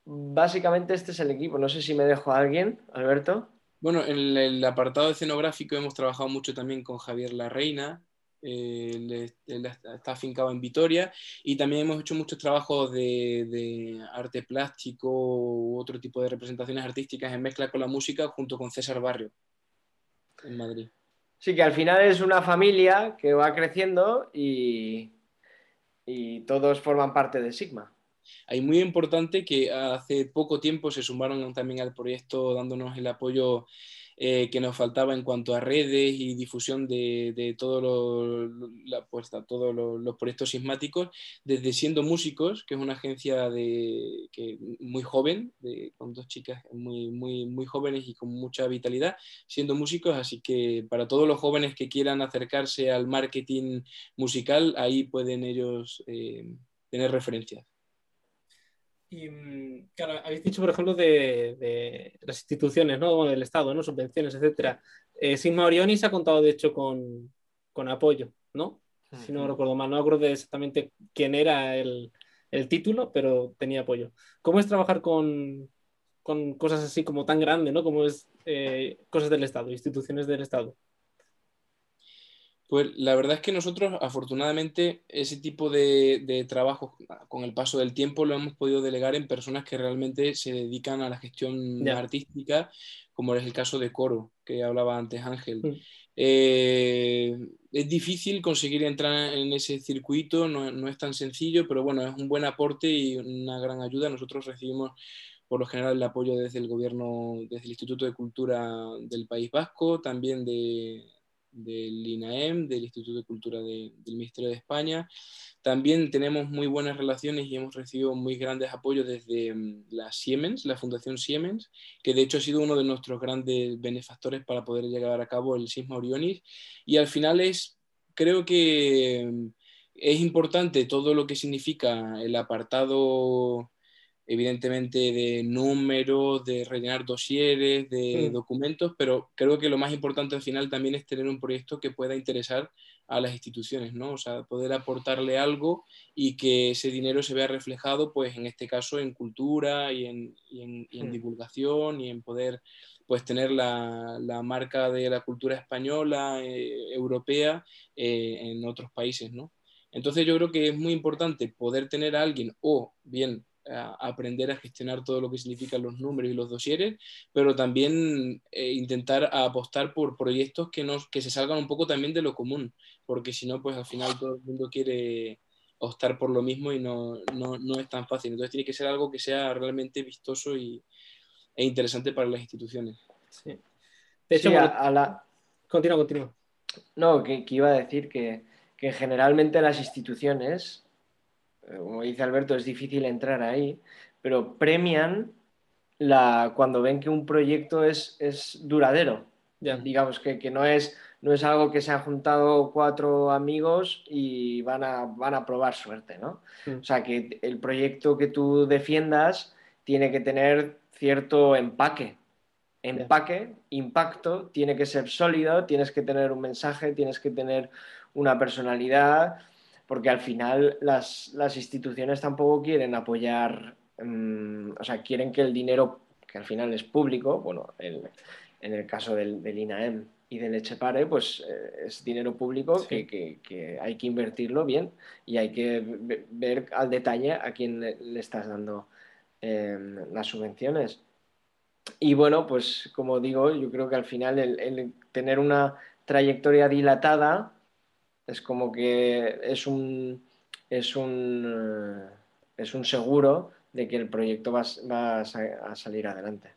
básicamente este es el equipo. No sé si me dejo a alguien, Alberto. Bueno, en el apartado escenográfico hemos trabajado mucho también con Javier Larreina, él, es- él está afincado en Vitoria y también hemos hecho muchos trabajos de, arte plástico u otro tipo de representaciones artísticas en mezcla con la música junto con César Barrio en Madrid. Sí, que al final es una familia que va creciendo y todos forman parte de Sigma. Hay muy importante que hace poco tiempo se sumaron también al proyecto dándonos el apoyo eh, que nos faltaba en cuanto a redes y difusión de, de todos la, pues, a todos los, proyectos sismáticos, desde Siendo Músicos, que es una agencia de, que, muy joven, con dos chicas muy, muy, muy jóvenes y con mucha vitalidad, siendo músicos, así que para todos los jóvenes que quieran acercarse al marketing musical, ahí pueden ellos eh, tener referencias. Y mm, claro, habéis dicho, por ejemplo, de, de las instituciones, ¿no? Bueno, del Estado, ¿no? Subvenciones, etcétera. Eh, Sigma Orionis ha contado, de hecho, con, con apoyo, ¿no? Si no recuerdo mal, no de exactamente quién era el, el título, pero tenía apoyo. ¿Cómo es trabajar con, con cosas así como tan grandes, ¿no? Como es eh, cosas del Estado, instituciones del Estado? Pues la verdad es que nosotros, afortunadamente, ese tipo de, de trabajo con el paso del tiempo lo hemos podido delegar en personas que realmente se dedican a la gestión artística, como es el caso de Coro, que hablaba antes Ángel. Mm. Eh, es difícil conseguir entrar en ese circuito, no, no es tan sencillo, pero bueno, es un buen aporte y una gran ayuda. Nosotros recibimos por lo general el apoyo desde el gobierno, desde el Instituto de Cultura del País Vasco, también de, del INAEM, del Instituto de Cultura de- del Ministerio de España. También tenemos muy buenas relaciones y hemos recibido muy grandes apoyos desde mm, la Siemens, la Fundación Siemens, que de hecho ha sido uno de nuestros grandes benefactores para poder llevar a cabo el Sisma Orionis. Y al final es, creo que mm, es importante todo lo que significa el apartado evidentemente de números, de rellenar dosieres, de Mm. documentos, pero creo que lo más importante al final también es tener un proyecto que pueda interesar a las instituciones, ¿no? O sea, poder aportarle algo y que ese dinero se vea reflejado, pues en este caso, en cultura y en, y en- y en Mm. divulgación y en poder pues tener la, la marca de la cultura española, eh, europea, eh, en otros países, ¿no? Entonces yo creo que es muy importante poder tener a alguien o bien a aprender a gestionar todo lo que significan los números y los dosieres, pero también eh, intentar apostar por proyectos que, nos, que se salgan un poco también de lo común, porque si no, pues al final todo el mundo quiere optar por lo mismo y no, no, no es tan fácil. Entonces tiene que ser algo que sea realmente vistoso y, e interesante para las instituciones. Sí. De hecho, Sí, a- a la- continúa, continúa. No, que, que iba a decir que, que generalmente las instituciones, como dice Alberto, es difícil entrar ahí, pero premian la, cuando ven que un proyecto es, es duradero. Digamos que, que no, es, no es algo que se han juntado cuatro amigos y van a, van a probar suerte, ¿no? Mm. O sea, que el proyecto que tú defiendas tiene que tener cierto empaque. Empaque, impacto, tiene que ser sólido, tienes que tener un mensaje, tienes que tener una personalidad, porque al final las, las instituciones tampoco quieren apoyar, mm, o sea, quieren que el dinero, que al final es público, bueno, el- en el caso del, del INAEM y del Echepare, pues eh, es dinero público Sí. que, que- que hay que invertirlo bien y hay que ve- ver al detalle a quién le, le estás dando eh, las subvenciones. y bueno, pues como digo, yo creo que al final el, tener una trayectoria dilatada es como que es un, es un, es un seguro de que el proyecto va, a, salir adelante.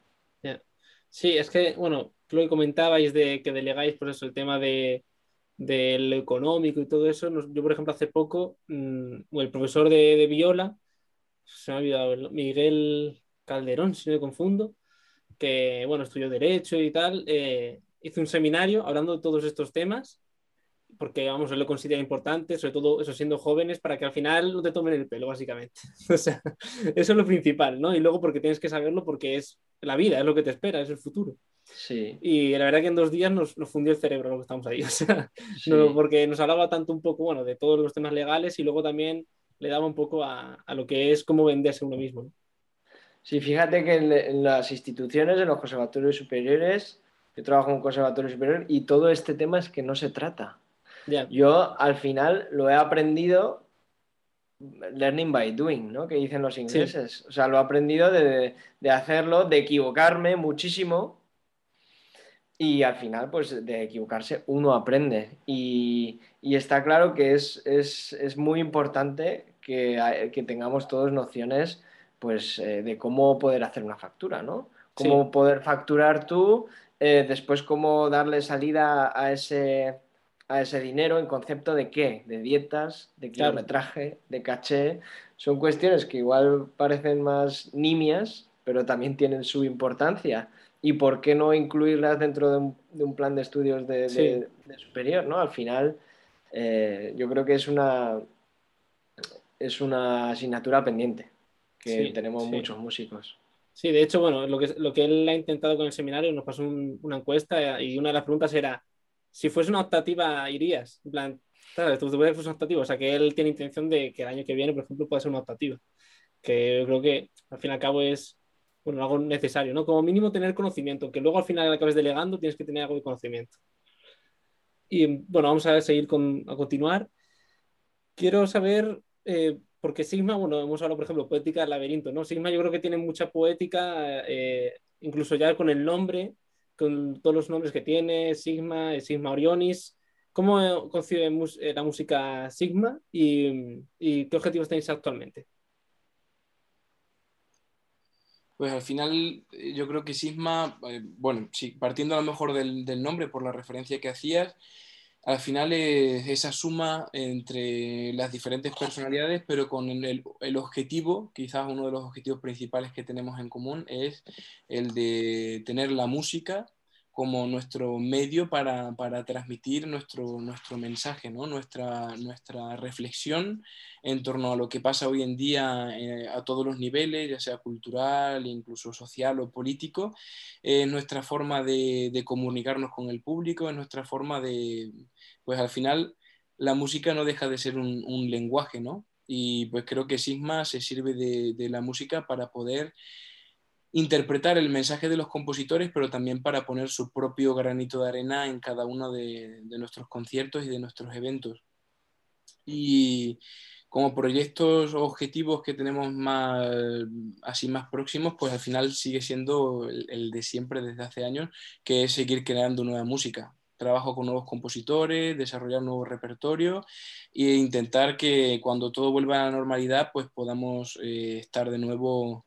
Sí, es que, bueno, lo que comentabais de que delegáis por eso el tema de, lo económico y todo eso. Yo, por ejemplo, hace poco, mm, el profesor de, de, viola, se me ha olvidado, Miguel Calderón, si no me confundo, que, bueno, estudió Derecho y tal, eh, hizo un seminario hablando de todos estos temas, porque, vamos, él lo considera importante, sobre todo eso siendo jóvenes, para que al final no te tomen el pelo, básicamente. o sea, eso es lo principal, ¿no? Y luego porque tienes que saberlo porque es la vida, es lo que te espera, es el futuro. Sí. Y la verdad que en dos días nos, nos fundió el cerebro lo que estamos ahí. O sea, no, porque nos hablaba tanto un poco, bueno, de todos los temas legales y luego también le daba un poco a, a lo que es cómo venderse uno mismo. ¿no? Sí, fíjate que en, las instituciones, en los conservatorios superiores, yo trabajo en un conservatorio superior y todo este tema es que no se trata. Yo al final lo he aprendido learning by doing, ¿no? Que dicen los ingleses. O sea, lo he aprendido de, hacerlo, de equivocarme muchísimo y al final, pues de equivocarse uno aprende. Y, está claro que es, muy importante que, que, tengamos todos nociones pues, eh, de cómo poder hacer una factura, ¿no? Cómo poder facturar tú, eh, después cómo darle salida a ese, a ese dinero en concepto de qué, de dietas, de kilometraje, de caché. Son cuestiones que igual parecen más nimias, pero también tienen su importancia. ¿Y por qué no incluirlas dentro de un, plan de estudios de, superior? ¿no? Al final, eh, yo creo que es una, es una asignatura pendiente que tenemos muchos músicos. Sí, de hecho, bueno, lo que, lo que él ha intentado con el seminario, nos pasó una encuesta y una de las preguntas era, si fuese una optativa, ¿irías? En plan, claro, tú fuese una optativa, o sea, que él tiene intención de que el año que viene, por ejemplo, pueda ser una optativa, que yo creo que al fin y al cabo es, bueno, algo necesario, ¿no? Como mínimo tener conocimiento, que luego al final acabes delegando, tienes que tener algo de conocimiento. Y bueno, vamos a seguir con, a continuar. Quiero saber, eh, porque Sigma, bueno, hemos hablado, por ejemplo, poética del laberinto, ¿no? Sigma yo creo que tiene mucha poética, eh, incluso ya con el nombre, con todos los nombres que tiene, Sigma, Sigma Orionis. ¿Cómo concibe eh, la música Sigma y, qué objetivos tenéis actualmente? Pues al final yo creo que Sigma, eh, bueno, partiendo a lo mejor del, del nombre por la referencia que hacías, al final es esa suma entre las diferentes personalidades, pero con el, objetivo, quizás uno de los objetivos principales que tenemos en común es el de tener la música como nuestro medio para, transmitir nuestro, nuestro mensaje, ¿no? nuestra, nuestra reflexión en torno a lo que pasa hoy en día eh, a todos los niveles, ya sea cultural, incluso social o político, es nuestra forma de, comunicarnos con el público, es nuestra forma de, pues al final la música no deja de ser un, lenguaje, ¿no? Y pues creo que Sigma se sirve de, la música para poder interpretar el mensaje de los compositores, pero también para poner su propio granito de arena en cada uno de, nuestros conciertos y de nuestros eventos. Y como proyectos o objetivos que tenemos más, así más próximos, pues al final sigue siendo el, de siempre desde hace años, que es seguir creando nueva música. Trabajo con nuevos compositores, desarrollar nuevos repertorios e intentar que cuando todo vuelva a la normalidad, pues podamos eh, estar de nuevo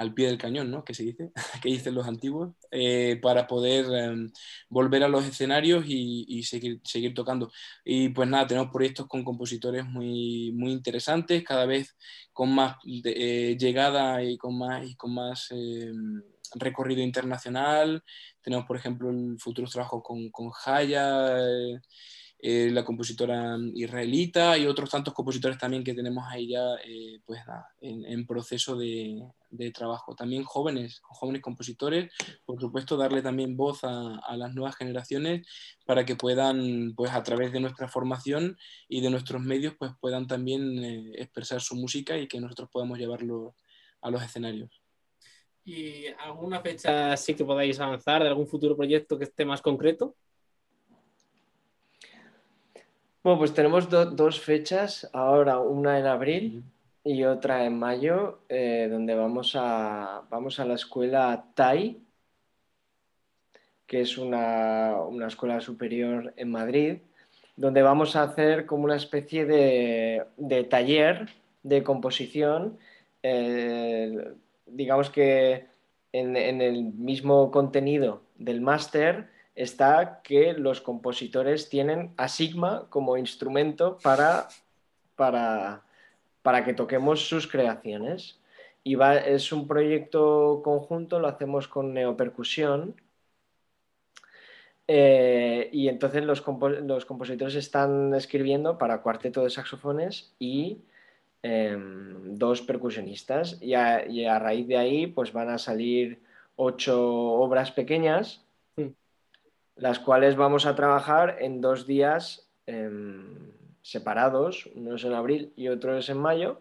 al pie del cañón, ¿no? Que se dice, que dicen los antiguos, eh, para poder em, volver a los escenarios y, seguir, seguir, tocando. Y pues nada, tenemos proyectos con compositores muy, muy interesantes, cada vez con más eh, llegada y con más, y con más em, recorrido internacional. Tenemos, por ejemplo, el futuro trabajo con, con Jaya. Eh, la compositora israelita y otros tantos compositores también que tenemos ahí ya eh, pues en, proceso de, trabajo. También jóvenes, jóvenes compositores, por supuesto darle también voz a, las nuevas generaciones para que puedan, pues a través de nuestra formación y de nuestros medios, pues puedan también eh, expresar su música y que nosotros podamos llevarlo a los escenarios. ¿Y alguna fecha sí que podáis avanzar de algún futuro proyecto que esté más concreto? Bueno, pues tenemos dos fechas, ahora una en abril y otra en mayo, eh, donde vamos a, vamos a la escuela TAI, que es una, escuela superior en Madrid, donde vamos a hacer como una especie de, taller de composición. Eh, digamos que en, el mismo contenido del máster está que los compositores tienen a Sigma como instrumento para, para, para que toquemos sus creaciones. Y es un proyecto conjunto, lo hacemos con neopercusión. Eh, y entonces los, compositores están escribiendo para cuarteto de saxofones y em, dos percusionistas. Y a, raíz de ahí pues van a salir ocho obras pequeñas, las cuales vamos a trabajar en dos días em, separados, uno es en abril y otro es en mayo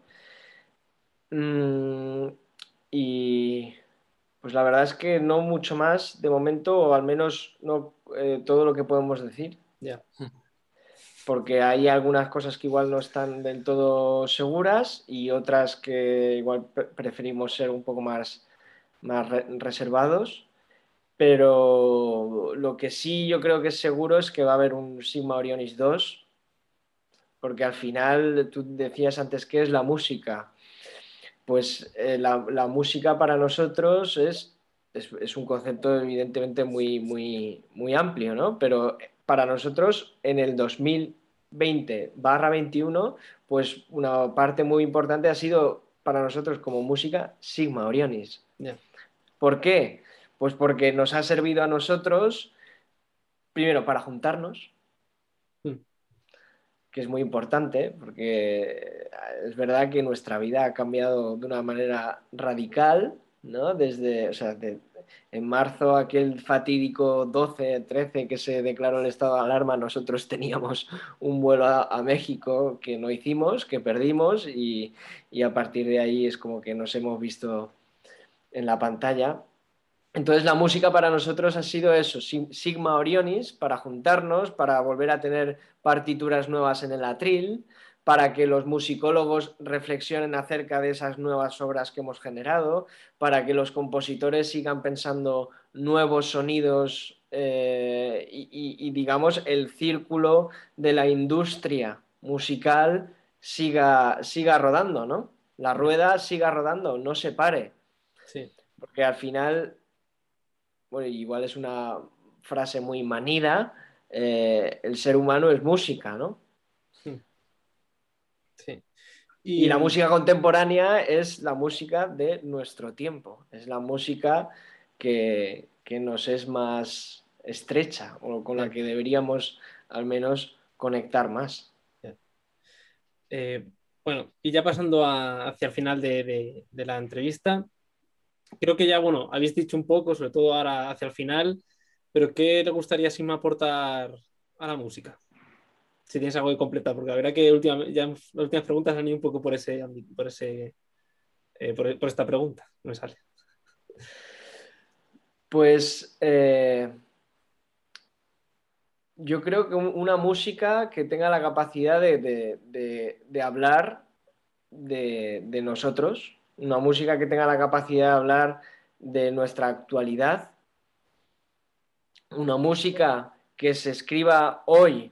Mm, y pues la verdad es que no mucho más de momento, o al menos no eh, todo lo que podemos decir. Ya. Porque hay algunas cosas que igual no están del todo seguras y otras que igual preferimos ser un poco más, más reservados. Pero lo que sí yo creo que es seguro es que va a haber un Sigma Orionis 2, porque al final tú decías antes que es la música pues eh, la, música para nosotros es, es, un concepto evidentemente muy, muy, muy amplio, ¿no? Pero para nosotros en el 2020 barra 21, pues una parte muy importante ha sido para nosotros como música Sigma Orionis. ¿Por qué? Pues porque nos ha servido a nosotros, primero, para juntarnos, que es muy importante, porque es verdad que nuestra vida ha cambiado de una manera radical, ¿no? Desde, o sea, en marzo, aquel fatídico 12, 13 que se declaró el estado de alarma, nosotros teníamos un vuelo a, México que no hicimos, que perdimos, y, y a partir de ahí es como que nos hemos visto en la pantalla. Entonces la música para nosotros ha sido eso, Sigma Orionis, para juntarnos, para volver a tener partituras nuevas en el atril, para que los musicólogos reflexionen acerca de esas nuevas obras que hemos generado, para que los compositores sigan pensando nuevos sonidos eh, y, digamos el círculo de la industria musical siga, siga rodando, ¿no? La rueda siga rodando, no se pare. Sí. Porque al final bueno, igual es una frase muy manida, eh, el ser humano es música, ¿no? Sí. Y, la música contemporánea es la música de nuestro tiempo, es la música que, nos es más estrecha o con la que deberíamos al menos conectar más. Eh, bueno, y ya pasando hacia el final de la entrevista, creo que ya, bueno, habéis dicho un poco, sobre todo ahora hacia el final, pero ¿qué le gustaría me aportar a la música? Si tienes algo que completar, porque la verdad que ya las últimas preguntas han ido un poco por ese por ese eh, por, esta pregunta, me sale. Pues eh, yo creo que una música que tenga la capacidad de, hablar de nosotros, una música que tenga la capacidad de hablar de nuestra actualidad, una música que se escriba hoy,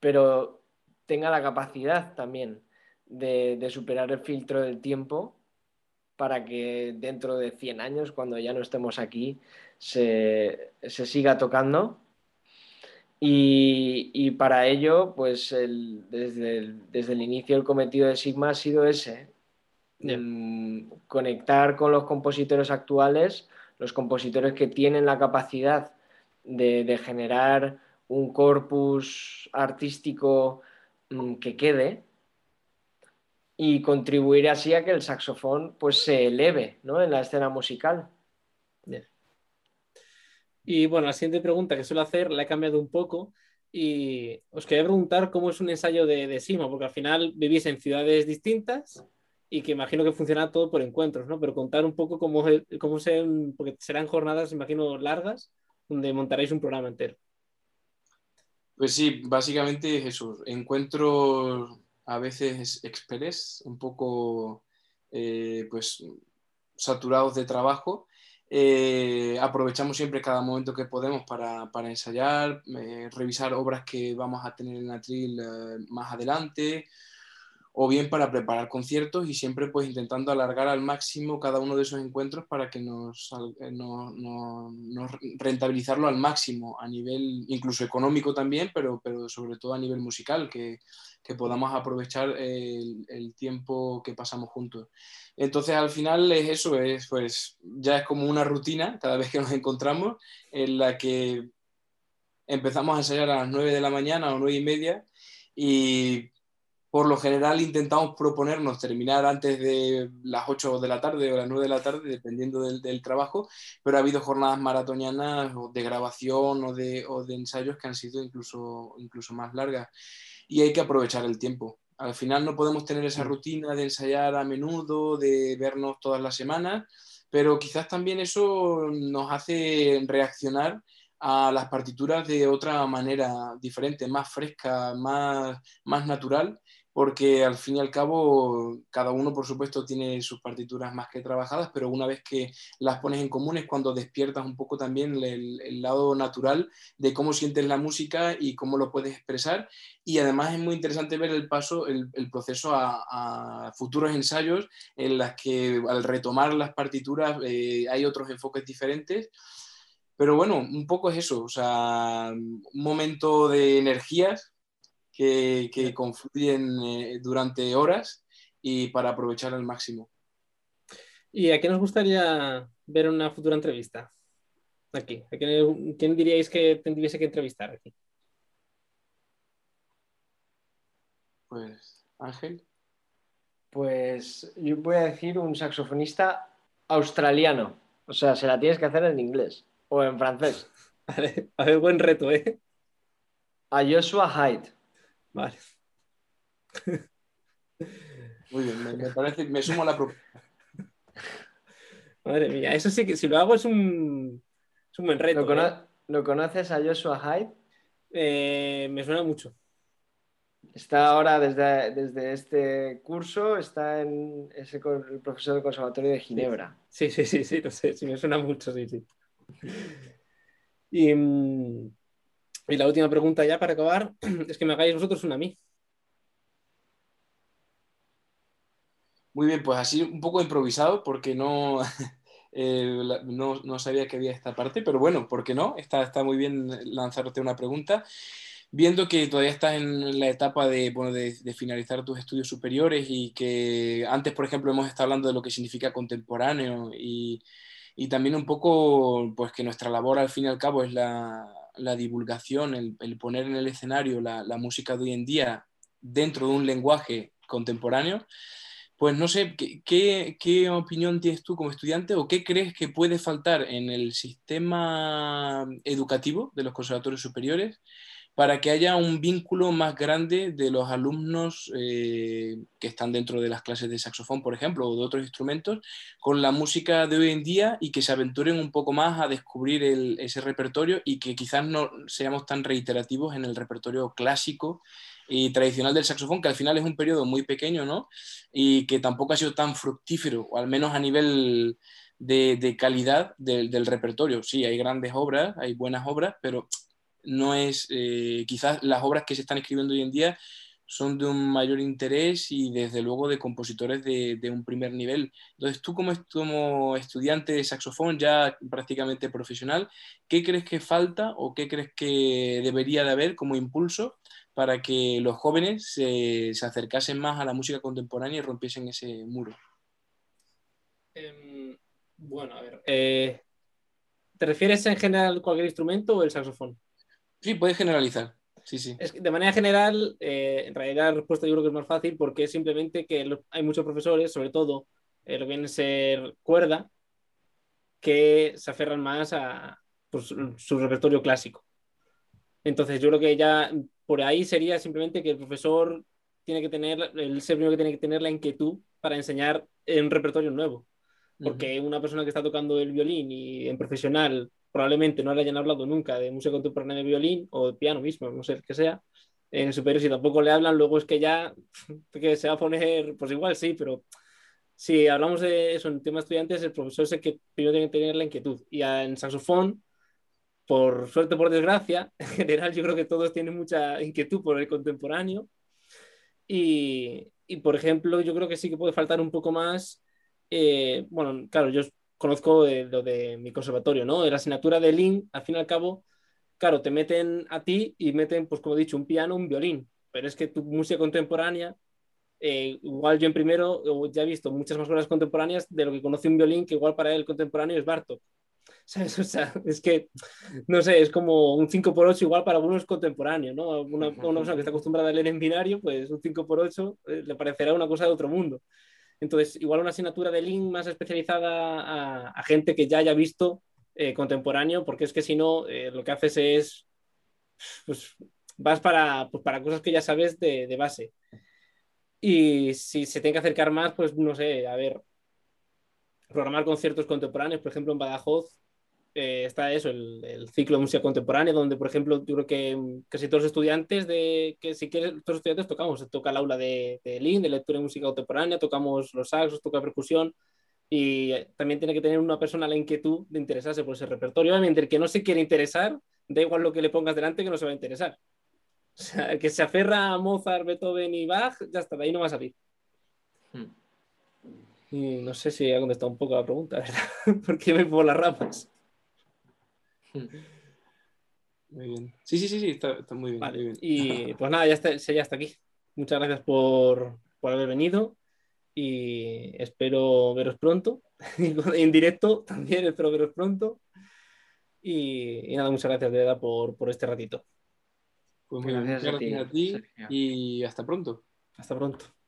pero tenga la capacidad también de, superar el filtro del tiempo para que dentro de 100 años, cuando ya no estemos aquí, se, siga tocando. Y, para ello, pues desde, el, desde el inicio el cometido de Sigma ha sido ese, Mm, conectar con los compositores actuales, los compositores que tienen la capacidad de, generar un corpus artístico mm, que quede y contribuir así a que el saxofón pues se eleve en la escena musical. Y bueno, la siguiente pregunta que suelo hacer la he cambiado un poco y os quería preguntar cómo es un ensayo de, de Sima, porque al final vivís en ciudades distintas y que imagino que funciona todo por encuentros, ¿no? Pero contar un poco cómo, cómo se, porque serán jornadas, imagino, largas, donde montaréis un programa entero. Pues sí, básicamente Jesús, encuentros a veces express, un poco eh, pues saturados de trabajo, Eh, aprovechamos siempre cada momento que podemos para, para ensayar, eh, revisar obras que vamos a tener en atril más adelante, o bien para preparar conciertos y siempre pues intentando alargar al máximo cada uno de esos encuentros para que nos, no, no, rentabilizarlo al máximo a nivel incluso económico también, pero, pero sobre todo a nivel musical, que, que podamos aprovechar el, el, tiempo que pasamos juntos. Entonces al final es eso, es, pues ya es como una rutina cada vez que nos encontramos en la que empezamos a ensayar a las 9 de la mañana o 9 y media y por lo general intentamos proponernos terminar antes de las 8 de la tarde o las 9 de la tarde, dependiendo del, del trabajo, pero ha habido jornadas maratonianas de grabación o de, o de, ensayos que han sido incluso, incluso más largas y hay que aprovechar el tiempo. Al final no podemos tener esa rutina de ensayar a menudo, de vernos todas las semanas, pero quizás también eso nos hace reaccionar a las partituras de otra manera diferente, más fresca, más, más natural porque al fin y al cabo cada uno por supuesto tiene sus partituras más que trabajadas, pero una vez que las pones en común es cuando despiertas un poco también el, el lado natural de cómo sientes la música y cómo lo puedes expresar. Y además es muy interesante ver el paso, el, proceso a, a, futuros ensayos en las que al retomar las partituras eh, hay otros enfoques diferentes. Pero bueno, un poco es eso, o sea, un momento de energías que, que confluyen eh, durante horas y para aprovechar al máximo. ¿Y a qué nos gustaría ver una futura entrevista? Aquí. ¿A quién, quién diríais que tendríais que entrevistar aquí? Pues, Ángel. Pues yo voy a decir un saxofonista australiano. O sea, se la tienes que hacer en inglés o en francés. Vale, a ver, buen reto, ¿eh? A Joshua Hyde. Vale. Muy bien, me, me, parece, me sumo a la propuesta. Madre mía, eso sí que si lo hago es un, es un buen reto. ¿Lo, cono ¿eh? ¿Lo, conoces a Joshua Hyde? Eh, me suena mucho. Está ahora desde, desde este curso, está en ese, el profesor del Conservatorio de Ginebra. Sí, sí, sí, sí, lo sé, sí, me suena mucho, sí, sí. Y, mm, y la última pregunta ya para acabar es que me hagáis vosotros una a mí. Muy bien, pues así un poco improvisado porque no, eh, no, no, sabía que había esta parte, pero bueno, ¿por qué no? Está, está muy bien lanzarte una pregunta. Viendo que todavía estás en la etapa de, bueno, de, finalizar tus estudios superiores y que antes, por ejemplo, hemos estado hablando de lo que significa contemporáneo y, y también un poco, pues que nuestra labor al fin y al cabo es la, la divulgación, el, el, poner en el escenario la, la, música de hoy en día dentro de un lenguaje contemporáneo, pues no sé, ¿qué, qué, qué opinión tienes tú como estudiante o qué crees que puede faltar en el sistema educativo de los conservatorios superiores para que haya un vínculo más grande de los alumnos eh, que están dentro de las clases de saxofón, por ejemplo, o de otros instrumentos, con la música de hoy en día y que se aventuren un poco más a descubrir ese repertorio y que quizás no seamos tan reiterativos en el repertorio clásico y tradicional del saxofón, que al final es un periodo muy pequeño, ¿no? Y que tampoco ha sido tan fructífero, o al menos a nivel de, de calidad del, del repertorio. Sí, hay grandes obras, hay buenas obras, pero no es, eh, quizás las obras que se están escribiendo hoy en día son de un mayor interés y desde luego de compositores de, un primer nivel. Entonces, tú como, como, estudiante de saxofón ya prácticamente profesional, ¿qué crees que falta o qué crees que debería de haber como impulso para que los jóvenes se, se acercasen más a la música contemporánea y rompiesen ese muro? Eh, bueno, a ver. Eh, ¿Te refieres en general a cualquier instrumento o el saxofón? Sí, puedes generalizar. Sí, sí. Es que de manera general, eh, en realidad la respuesta yo creo que es más fácil porque es simplemente que hay muchos profesores, sobre todo eh, lo que viene a ser cuerda, que se aferran más a pues, su repertorio clásico. Entonces yo creo que ya por ahí sería simplemente que el profesor tiene que tener, el ser primero que tiene que tener la inquietud para enseñar un repertorio nuevo. Porque uh -huh. una persona que está tocando el violín y en profesional probablemente no le hayan hablado nunca de música contemporánea de violín o de piano mismo, no sé el que sea, en superior si tampoco le hablan, luego es que ya que se va a poner, pues igual sí, pero si hablamos de eso en tema estudiantes, el profesor es el que primero tiene que tener la inquietud. Y en saxofón, por suerte, por desgracia, en general yo creo que todos tienen mucha inquietud por el contemporáneo. Y, y por ejemplo, yo creo que sí que puede faltar un poco más, eh, bueno, claro, yo conozco lo de mi conservatorio, ¿no? De la asignatura de Lin, al fin y al cabo, claro, te meten a ti y meten, pues como he dicho, un piano, un violín, pero es que tu música contemporánea eh, igual yo en primero ya he visto muchas más obras contemporáneas de lo que conoce un violín, que igual para él el contemporáneo es Bartok. ¿Sabes? O sea, es que, no sé, es como un 5x8 igual para algunos contemporáneo, ¿no? Una, una, persona que está acostumbrada a leer en binario, pues un 5x8 eh, le parecerá una cosa de otro mundo. Entonces, igual una asignatura de link más especializada a, gente que ya haya visto eh, contemporáneo, porque es que si no, lo que haces es, pues, vas para, pues, para cosas que ya sabes de, de base. Y si se tiene que acercar más, pues no sé, a ver, programar conciertos contemporáneos, por ejemplo, en Badajoz eh, está eso, el, ciclo de música contemporánea, donde, por ejemplo, yo creo que casi todos los estudiantes, de que si quieres, todos los estudiantes tocamos, toca el aula de, de de lectura de música contemporánea, tocamos los saxos, toca percusión, y también tiene que tener una persona la inquietud de interesarse por ese repertorio. Obviamente, el que no se quiere interesar, da igual lo que le pongas delante, que no se va a interesar. O sea, que se aferra a Mozart, Beethoven y Bach, ya está, de ahí no va a salir. Hmm. Y no sé si ha contestado un poco la pregunta, ¿verdad? Porque me pongo las ramas. Muy bien. Sí, sí, sí, sí está, muy, bien, Y pues nada, ya está, ya está aquí. Muchas gracias por, por haber venido y espero veros pronto. en directo también espero veros pronto. Y, nada, muchas gracias de verdad por, por este ratito. Pues muy gracias, a ti, y hasta pronto. Hasta pronto.